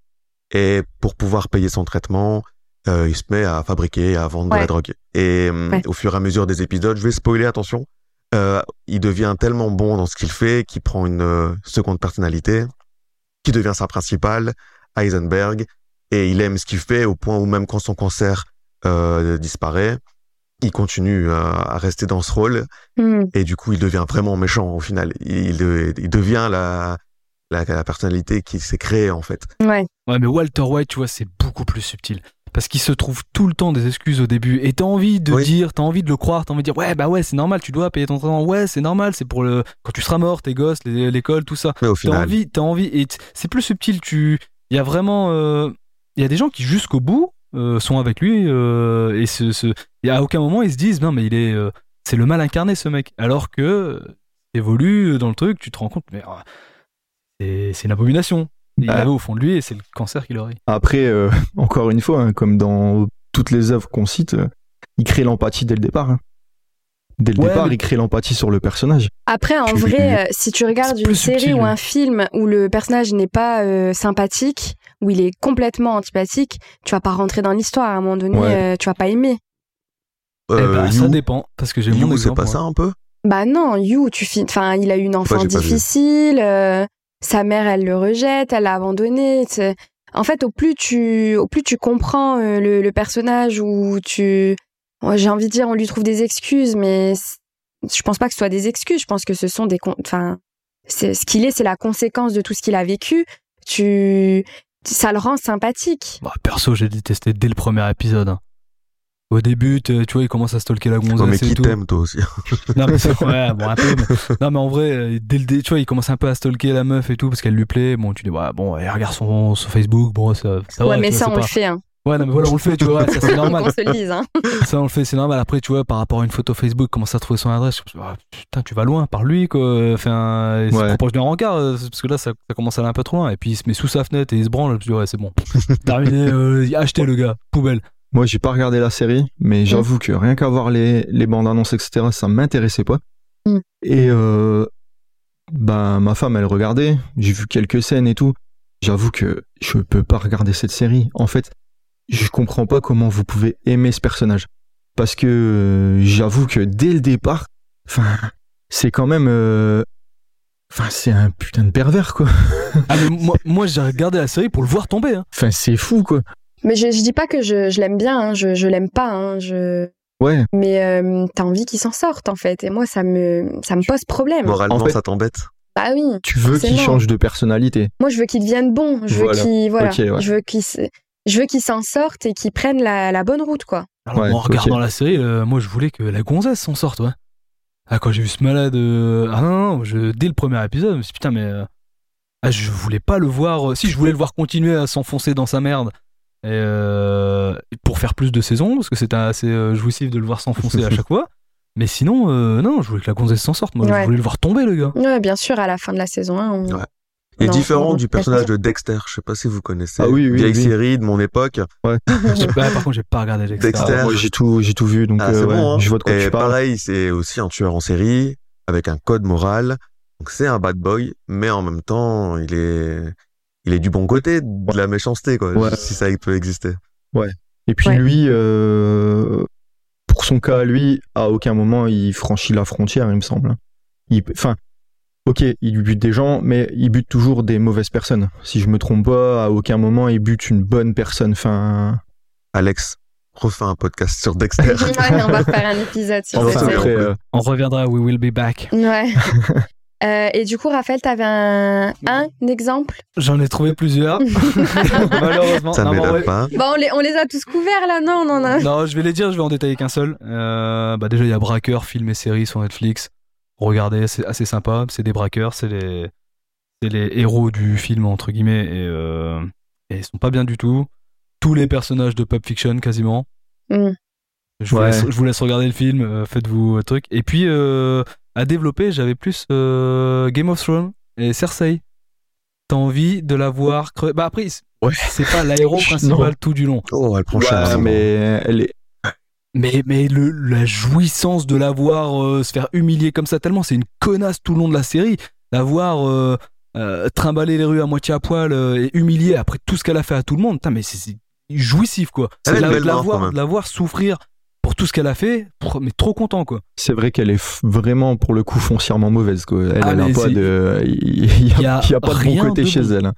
et pour pouvoir payer son traitement, euh, il se met à fabriquer et à vendre de la drogue. Et Ouais. au fur et à mesure des épisodes, je vais spoiler, attention, euh, il devient tellement bon dans ce qu'il fait qu'il prend une euh, seconde personnalité qui devient sa principale, Heisenberg, et il aime ce qu'il fait au point où même quand son cancer euh, disparaît, il continue à, à rester dans ce rôle Hmm. et du coup il devient vraiment méchant au final. Il, il, il devient la, la, la personnalité qui s'est créée en fait. Ouais. Ouais, mais Walter White, tu vois, c'est beaucoup plus subtil. Parce qu'il se trouve tout le temps des excuses au début. Et t'as envie de Oui. dire, t'as envie de le croire, t'as envie de dire, ouais, bah ouais, c'est normal, tu dois payer ton traitement. Ouais, c'est normal, c'est pour le, quand tu seras mort, tes gosses, l'école, tout ça. Mais au T'as envie, t'as envie, et c'est plus subtil. Tu, il y a vraiment, euh, il y a des gens qui jusqu'au bout euh, sont avec lui euh, et ce, ce, et à aucun moment ils se disent non mais il est, c'est le mal incarné ce mec. Alors que évolue dans le truc, tu te rends compte, mais c'est, c'est une abomination. Il Bah. avait au fond de lui et c'est le cancer qu'il aurait. Après, euh, encore une fois, hein, comme dans toutes les œuvres qu'on cite, euh, il crée l'empathie dès le départ. hein. Dès le Ouais, départ, mais- il crée l'empathie sur le personnage. Après, en Tu- vrai, euh, si tu regardes une série subtil, ou un film où le personnage n'est pas euh, sympathique, où il est complètement antipathique, tu vas pas rentrer dans l'histoire. À un moment donné, Ouais. euh, tu vas pas aimer. Eh ben, ça dépend parce que j'ai You, mon c'est pas moi. ça un peu? Bah non, You, tu fin... enfin, il a eu une enfance pas vu. difficile, euh, sa mère, elle le rejette, elle l'a abandonné. En fait, au plus tu, au plus tu comprends euh, le, le personnage, ou tu, j'ai envie de dire, on lui trouve des excuses, mais je pense pas que ce soit des excuses. Je pense que ce sont des, enfin, ce qu'il est, c'est la conséquence de tout ce qu'il a vécu. Tu, ça le rend sympathique. Bah, perso, j'ai détesté dès le premier épisode. hein. Au début, tu vois, il commence à stalker la gonzesse Non, mais et qui tout. t'aime toi aussi Non mais, ouais, bon, un peu, mais- non mais en vrai, euh, dès le dé, tu vois, il commence un peu à stalker la meuf et tout parce qu'elle lui plaît. Bon, tu dis ouais, bon, elle regarde son, son Facebook, bon, ça, ça ouais, va. mais vois, ça, on le pas- fait. Hein. Ouais, non mais voilà, on le fait, tu vois, ça c'est normal. se le dise. Hein. Ça on le fait, c'est normal. Après, tu vois, par rapport à une photo Facebook, commence à trouver son adresse. Je me dis, ah, putain, tu vas loin, par lui quoi. Enfin, il se Ouais. rapproche d'un rencard euh, parce que là, ça, ça commence à aller un peu trop loin. Et puis il se met sous sa fenêtre et il se branle. Je me dis ouais, c'est bon, terminé. Euh, achetez le gars, poubelle. Moi, j'ai pas regardé la série, mais j'avoue que rien qu'à voir les, les bandes annonces, etc., ça m'intéressait pas. Mm. Et euh, ben, ma femme, elle regardait. J'ai vu quelques scènes et tout. J'avoue que je peux pas regarder cette série. En fait, je comprends pas comment vous pouvez aimer ce personnage. Parce que euh, j'avoue que dès le départ, enfin, c'est quand même. euh, Enfin, c'est un putain de pervers, quoi. Ah mais moi, moi j'ai regardé la série pour le voir tomber. Hein. Enfin, c'est fou, quoi. Mais je, je dis pas que je, je l'aime bien. Hein. Je, je l'aime pas. Hein. Je... Ouais. Mais euh, t'as envie qu'il s'en sorte en fait. Et moi, ça me, ça me pose problème. Moralement, En fait- ça t'embête Bah oui. Tu veux qu'il change de personnalité. Moi, je veux qu'il devienne bon. Je veux Voilà. qu'il, voilà. Ouais. Je veux qu'il. je veux qu'ils s'en sortent et qu'ils prennent la, la bonne route, quoi. Alors, Ouais, en regardant la série, euh, moi je voulais que la gonzesse s'en sorte, ouais. Ah, quand j'ai vu ce malade. euh, Ah non, non, non, je... dès le premier épisode, je me suis dit, putain, mais. euh, Ah, je voulais pas le voir. euh, Si, je voulais le voir continuer à s'enfoncer dans sa merde. Et euh, pour faire plus de saisons, parce que c'était assez euh, jouissif de le voir s'enfoncer à chaque fois. Mais sinon, euh, non, je voulais que la gonzesse s'en sorte. Moi, Ouais. je voulais le voir tomber, le gars. Ouais, bien sûr, à la fin de la saison 1. on- Ouais. Et Non, différent on- du personnage de Dexter, je sais pas si vous connaissez. Ah oui, oui, Vieille oui. série de mon époque. Ouais, par contre, j'ai pas regardé Dexter. Dexter. Ah, moi, j'ai tout, j'ai tout vu, donc Ah, euh, ouais, bon, hein. je vois de quoi Et tu parles. pareil, c'est aussi un tueur en série avec un code moral. Donc c'est un bad boy, mais en même temps, il est, il est du bon côté de la méchanceté, quoi. Ouais. Si ça peut exister. Et puis Ouais. lui, euh, pour son cas, lui, à aucun moment il franchit la frontière, il me semble. Il, enfin, ok, il bute des gens, mais il bute toujours des mauvaises personnes. Si je me trompe pas, à aucun moment il bute une bonne personne. Enfin, Alex, refais un podcast sur Dexter. Ouais, on va faire un épisode sur enfin, après, euh, On reviendra, we will be back. Ouais. Euh, et du coup, Raphaël, t'avais un, un exemple? J'en ai trouvé plusieurs. Malheureusement. ça Non, en m'étonne pas. Bon, on les, on les a tous couverts là, non, non, non. Non, je vais les dire, je vais en détailler qu'un seul. Euh, bah déjà, il y a Braqueur, film et série sur Netflix. Regardez, c'est assez sympa. C'est des braqueurs, c'est les, c'est les héros du film entre guillemets et, euh, et ils sont pas bien du tout. Tous les personnages de Pulp Fiction quasiment. Mm. Je, vous Ouais. laisse, je vous laisse regarder le film, euh, faites-vous un truc. Et puis euh, à développer, j'avais plus euh, Game of Thrones et Cersei. T'as envie de la voir crever. Bah après, c'est Ouais. c'est pas l'aéro principal tout du long. Oh, elle prend cher. ouais, hein. mais elle est, Mais, mais le, la jouissance de la voir euh, se faire humilier comme ça, tellement c'est une connasse tout le long de la série, la voir euh, euh, trimballer les rues à moitié à poil euh, et humilier après tout ce qu'elle a fait à tout le monde, Putain, mais c'est jouissif quoi. C'est la, la mort, quand voir, la voir souffrir pour tout ce qu'elle a fait, pour- mais trop content quoi. c'est vrai qu'elle est vraiment pour le coup foncièrement mauvaise. Quoi. Elle, Ah, elle a pas de, il y, a- y a il y a pas de bon rien côté de chez bon. elle. hein.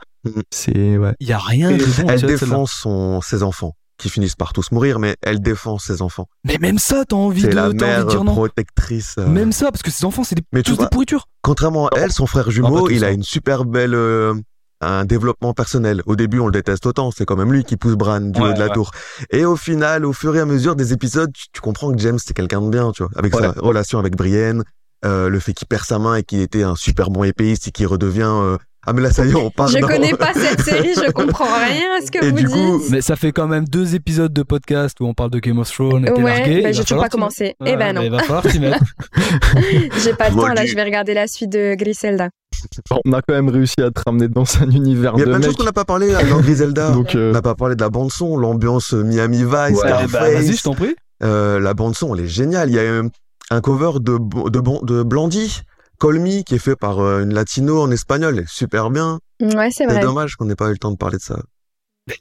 C'est ouais. Il y a rien de bon. Elle défend son, ses enfants, qui finissent par tous mourir, mais elle défend ses enfants. Mais même ça, t'as envie, de, la envie mère de dire non. protectrice. euh. Même ça, parce que ses enfants, c'est des, Mais tous vois- des pourritures. Contrairement à elle, son frère Ah, jumeau, tous, il a une super belle, euh, un développement personnel. Au début, on le déteste autant. C'est quand même lui qui pousse Bran du Ouais, haut de la ouais. tour. Et au final, au fur et à mesure des épisodes, tu, tu comprends que James, c'est quelqu'un de bien, tu vois. Avec Ouais. sa relation avec Brienne, euh, le fait qu'il perd sa main et qu'il était un super bon épéiste et qu'il redevient, euh, ah, mais là, ça y est, on part Je connais pas cette série, je comprends rien à ce que Et vous du coup, dites. Mais ça fait quand même deux épisodes de podcast où on parle de Game of Thrones et Ouais, bah, j'ai toujours pas commencé. Eh ben non. Il va falloir t'y mettre. J'ai pas le temps là, je vais regarder la suite de Griselda. Bon, on a quand même réussi à te ramener dans un univers Il y a de plein de choses qu'on n'a pas parlé là, dans Griselda. Donc, euh, On n'a pas parlé de la bande son, l'ambiance Miami Vice, Ouais, Scarface. bah, vas-y, je t'en prie. Euh, la bande son, elle est géniale. Il y a euh, un cover de, de, de, de Blondie, Call Me, qui est fait par euh, une latino en espagnol. Est super bien. Ouais, c'est C'est vrai. dommage qu'on n'ait pas eu le temps de parler de ça.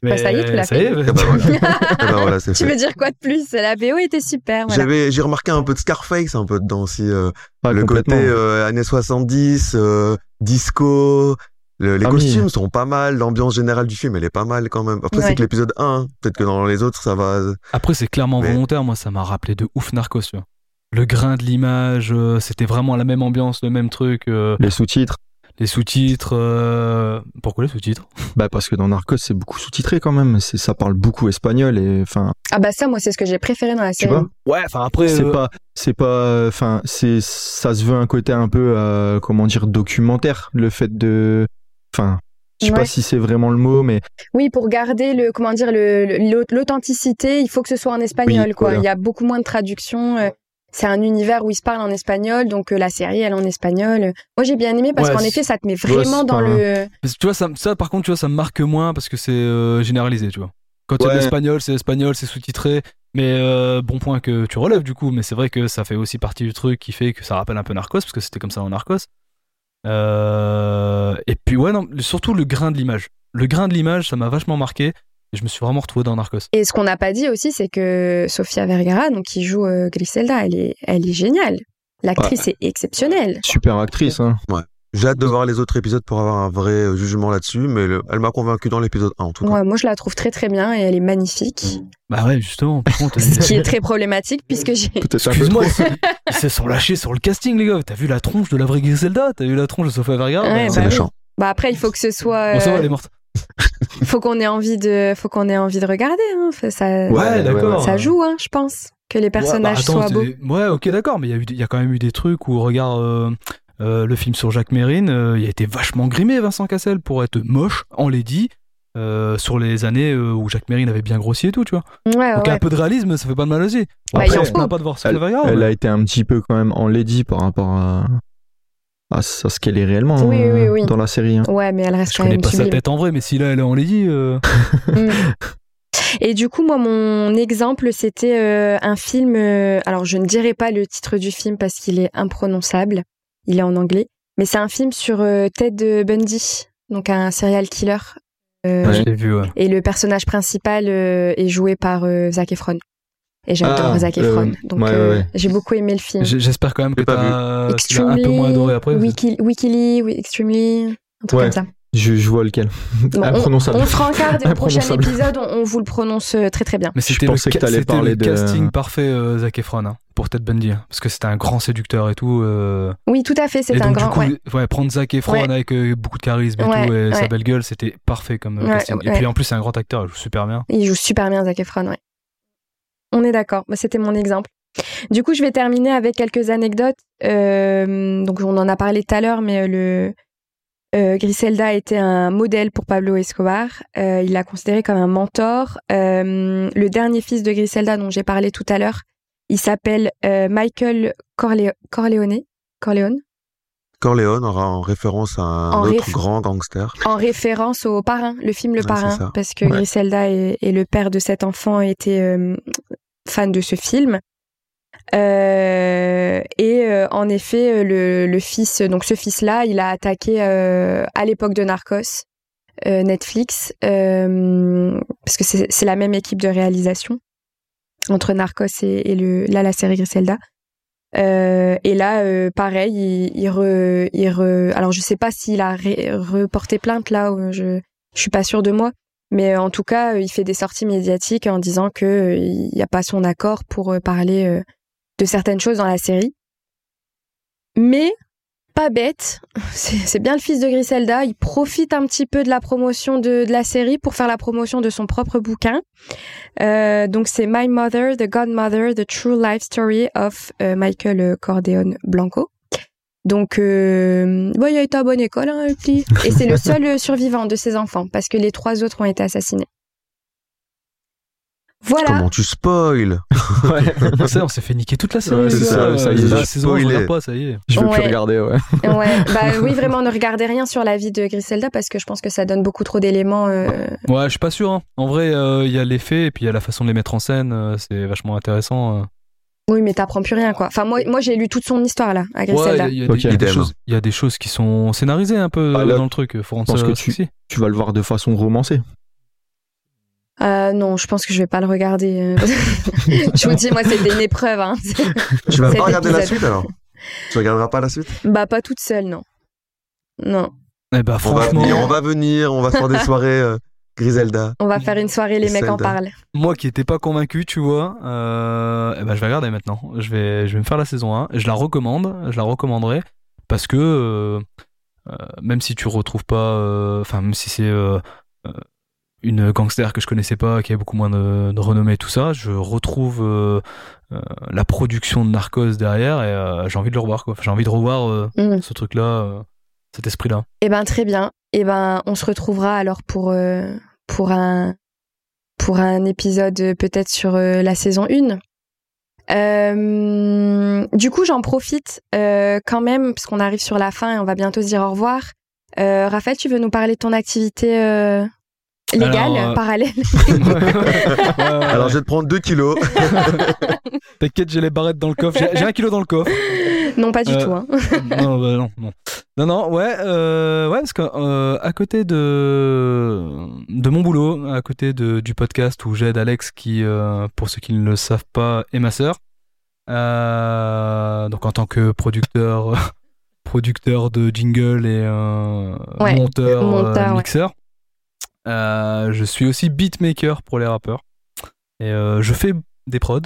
Bah, ça y est, tu l'as est, voilà, voilà c'est tu fait. veux dire quoi de plus? La BO était super, voilà. J'avais, j'ai remarqué un peu de Scarface un peu dedans aussi. euh, ah, le côté euh, années 70, euh, disco. le- les Ah, costumes mais- sont pas mal. L'ambiance générale du film, elle est pas mal quand même. Après, Ouais. c'est que l'épisode 1. Peut-être que dans les autres, ça va. Après, c'est clairement Mais- volontaire. Moi, ça m'a rappelé de ouf Narcos. tu vois. Le grain de l'image, euh, c'était vraiment la même ambiance, le même truc. euh, Les sous-titres. les sous-titres. euh, Pourquoi les sous-titres? Bah parce que dans Narcos c'est beaucoup sous-titré quand même. C'est ça parle beaucoup espagnol et enfin Ah bah ça, moi, c'est ce que j'ai préféré dans la tu série. vois? Ouais, enfin après. C'est euh, pas c'est pas enfin c'est ça se veut un côté un peu euh, comment dire documentaire le fait de enfin je sais Ouais. pas si c'est vraiment le mot mais Oui, pour garder le comment dire le le- l'authenticité, il faut que ce soit en espagnol Oui, quoi. voilà. Il y a beaucoup moins de traduction. euh, C'est un univers où ils se parlent en espagnol, donc euh, la série elle est en espagnol. Moi j'ai bien aimé parce Ouais, qu'en c'est- effet ça te met vraiment c'est dans pas- le. parce que tu vois, ça, ça, par contre, tu vois, ça me marque moins parce que c'est euh, généralisé, tu vois. Quand il y a de Ouais. l'espagnol, c'est espagnol, c'est sous-titré. Mais euh, bon point que tu relèves du coup, mais c'est vrai que ça fait aussi partie du truc qui fait que ça rappelle un peu Narcos, parce que c'était comme ça dans Narcos. Euh, et puis ouais, non, surtout le grain de l'image. Le grain de l'image, ça m'a vachement marqué. Et je me suis vraiment retrouvé dans Narcos. Et ce qu'on n'a pas dit aussi, c'est que Sofia Vergara, donc qui joue euh, Griselda, elle est elle est géniale. L'actrice est exceptionnelle. super actrice hein. J'ai hâte de voir les autres épisodes pour avoir un vrai euh, jugement là-dessus, mais le- elle m'a convaincu dans l'épisode 1 en tout cas. Ouais, moi je la trouve très très bien et elle est magnifique. Bah ouais, justement. Par contre, Ce qui est très problématique puisque j'ai Excuse-moi, ils se sont lâchés sur le casting, les gars. T'as vu la tronche de la vraie Griselda? T'as vu la tronche de Sofia Vergara? Ouais, Bah, C'est bah méchant. Bah après il faut que ce soit. Bon, ça va, elle est morte. Faut qu'on ait envie de, faut qu'on ait envie de regarder. Hein. Ça, Ouais, d'accord. ça joue, hein, je pense, que les personnages Ouais, bah, attends, soient beaux. Ouais, ok, d'accord, mais il y, a eu- il y a quand même eu des trucs où, regarde, euh, euh, le film sur Jacques Mérine, euh, il a été vachement grimé, Vincent Cassel, pour être moche, on l'a dit, euh, sur les années où Jacques Mérine avait bien grossi et tout, tu vois. Ouais, Donc ouais. un peu de réalisme, ça fait pas de mal aussi. Bah, après, on faut. se plaint pas de voir Elle, Vergara. elle mais- a été un petit peu quand même enlaidie par rapport à, à, ce à ce qu'elle est réellement Oui, euh, oui, oui. dans la série. hein. Ouais, mais elle reste Je quand connais même pas sa sublime. tête en vrai, mais si là elle est enlaidie. euh, Mm. Et du coup, moi, mon exemple, c'était euh, un film. euh, alors, je ne dirai pas le titre du film parce qu'il est imprononçable. Il est en anglais. Mais c'est un film sur euh, Ted Bundy, donc un serial killer. Euh, Je l'ai vu, ouais. Et le personnage principal euh, est joué par euh, Zac Efron. Et j'adore Ah, Zac euh, Efron. donc, ouais, ouais, euh, ouais. j'ai beaucoup aimé le film. J'espère quand même que t'as tu l'as un peu moins adoré après. Wiki, Wikili, oui, Extremely, un truc Ouais. comme ça. Je, je vois lequel. Bon, on, Imprononçable. on fera un quart au prochain épisode, on, on vous le prononce euh, très très bien. Mais Je c'était le, pensais que ca- t'allais c'était parler le de- casting parfait, euh, Zac Efron, hein, pour Ted Bundy. hein, parce que c'était un grand séducteur et tout. euh, Oui, tout à fait, c'est un grand. du coup, ouais. ouais, prendre Zac Efron Ouais. avec euh, beaucoup de charisme et Ouais, tout, et sa belle gueule, c'était parfait comme Ouais, casting. Et puis en plus, c'est un grand acteur, il joue super bien. Il joue super bien, Zac Efron, ouais. On est d'accord, Bah, c'était mon exemple. Du coup, je vais terminer avec quelques anecdotes. Euh, donc, on en a parlé tout à l'heure, mais euh, le euh, Griselda était un modèle pour Pablo Escobar. Euh, il l'a considéré comme un mentor. Le dernier fils de Griselda, dont j'ai parlé tout à l'heure, il s'appelle Michael Corleo- Corleone. Corleone? Corleone aura en référence à un En autre grand gangster. en référence au parrain, le film Le Ouais, Parrain, parce que Ouais. Griselda et, et le père de cet enfant étaient fans de ce film. Euh, et euh, en effet, euh, le, le fils, donc ce fils-là, il a attaqué euh, à l'époque de Narcos, euh, Netflix, euh, parce que c'est la même équipe de réalisation entre Narcos et, le, là la série Griselda. Et là, pareil, il, il, re- il re- alors je sais pas s'il a reporté plainte là, je je suis pas sûre de moi, mais euh, en tout cas, euh, il fait des sorties médiatiques en disant que euh, il n'y a pas son accord pour parler de certaines choses dans la série. Mais pas bête, c'est bien le fils de Griselda, il profite un petit peu de la promotion de, la série pour faire la promotion de son propre bouquin. Donc c'est My Mother, The Godmother, The True Life Story of Michael Cordeon Blanco. Donc, euh, bon, il a été à bonne école, hein, le. Et c'est le seul euh, survivant de ses enfants, parce que les trois autres ont été assassinés. Voilà. Comment tu spoil On s'est fait niquer toute la série. Ouais, c'est les ça, ça y est, la saison, pas, ça y est. Je veux plus regarder, ouais. Ouais, bah oui, vraiment, ne regardez rien sur la vie de Griselda parce que je pense que ça donne beaucoup trop d'éléments. euh, Ouais, je suis pas sûr. hein. En vrai, euh, il y a les faits et puis il y a la façon de les mettre en scène. euh, c'est vachement intéressant. Euh. Oui, mais t'apprends plus rien, quoi. Enfin, moi, moi j'ai lu toute son histoire, là, à Ouais, il y, y a des- choses- il y a des choses qui sont scénarisées un peu Ah, euh, là, dans le truc. Faut rendre pense ça que tu- sexy. Tu vas le voir de façon romancée. Euh, non, je pense que je vais pas le regarder. euh. je vous dis, moi, c'était une épreuve. Hein. Tu vas pas regarder la suite alors? Tu regarderas pas la suite? Bah, pas toute seule, non. Non. Eh ben, On va venir, on va venir, on va faire des soirées euh, Griselda. On va faire une soirée, les mecs en parlent. moi qui étais pas convaincu, tu vois, euh, eh ben, je vais regarder maintenant. Je vais, je vais me faire la saison 1. Je la recommande, je la recommanderai parce que euh, euh, même si tu retrouves pas, euh, enfin même si c'est euh, euh, une gangster que je connaissais pas, qui a beaucoup moins de, de renommée et tout ça, je retrouve euh, euh, la production de Narcos derrière et euh, j'ai envie de le revoir quoi. J'ai envie de revoir euh, Mm. ce truc là, cet esprit là. Eh ben, très bien. Eh ben, on se retrouvera alors pour, euh, un, épisode euh, peut-être sur euh, la saison 1. Euh, du coup, j'en profite quand même, parce qu'on arrive sur la fin et on va bientôt se dire au revoir. Raphaël, tu veux nous parler de ton activité Alors, euh, parallèle Alors je vais te prendre 2 kilos. T'inquiète, j'ai les barrettes dans le coffre. J'ai- un kilo dans le coffre. Non, pas du Euh, tout. Hein. non, bah non, non. Non, non, ouais, euh, ouais, parce que euh, à côté de de mon boulot, à côté de, du podcast où j'aide Alex, qui, euh, pour ceux qui ne le savent pas, est ma sœur. Euh, donc en tant que producteur, producteur de jingle et euh, Ouais, monteur, euh, monteur, ouais. Euh, je suis aussi beatmaker pour les rappeurs. Et euh, je fais des prods.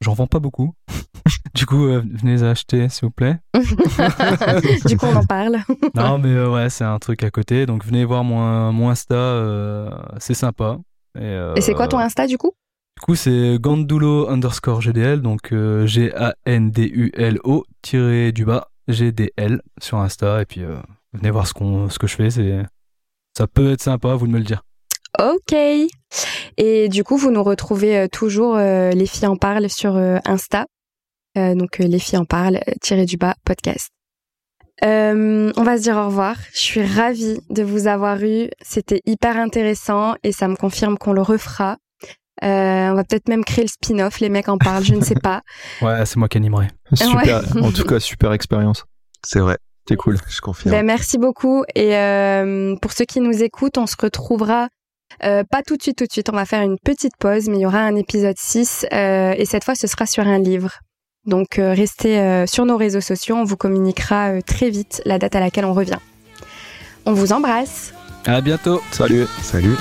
j'en vends pas beaucoup. du coup, euh, venez les acheter, s'il vous plaît. du coup, on en parle. non, mais euh, ouais, c'est un truc à côté. Donc, venez voir mon, mon Insta, c'est sympa. Et, Et c'est quoi ton Insta, du coup? Du coup, c'est gandulo underscore GDL, donc G-A-N-D-U-L-O tiré du bas GDL sur Insta. Et puis, venez voir ce, qu'on, ce que je fais. C'est, ça peut être sympa, vous de me le dire. Ok. Et du coup, vous nous retrouvez euh, toujours euh, Les filles en parlent sur euh, Insta. donc Les filles en parlent, tiré du bas, podcast. on va se dire au revoir. Je suis ravie de vous avoir eu. C'était hyper intéressant et ça me confirme qu'on le refera. on va peut-être même créer le spin-off. Les mecs en parlent, je ne sais pas. Ouais, c'est moi qui animerai. Super. en tout cas, super expérience. C'est vrai. C'est cool. Je confirme. Ben, merci beaucoup. Et pour ceux qui nous écoutent, on se retrouvera euh, pas tout de suite, tout de suite. On va faire une petite pause, mais il y aura un épisode 6 euh, et cette fois, ce sera sur un livre. Donc, euh, restez sur nos réseaux sociaux. On vous communiquera très vite la date à laquelle on revient. On vous embrasse. À bientôt. Salut. Salut.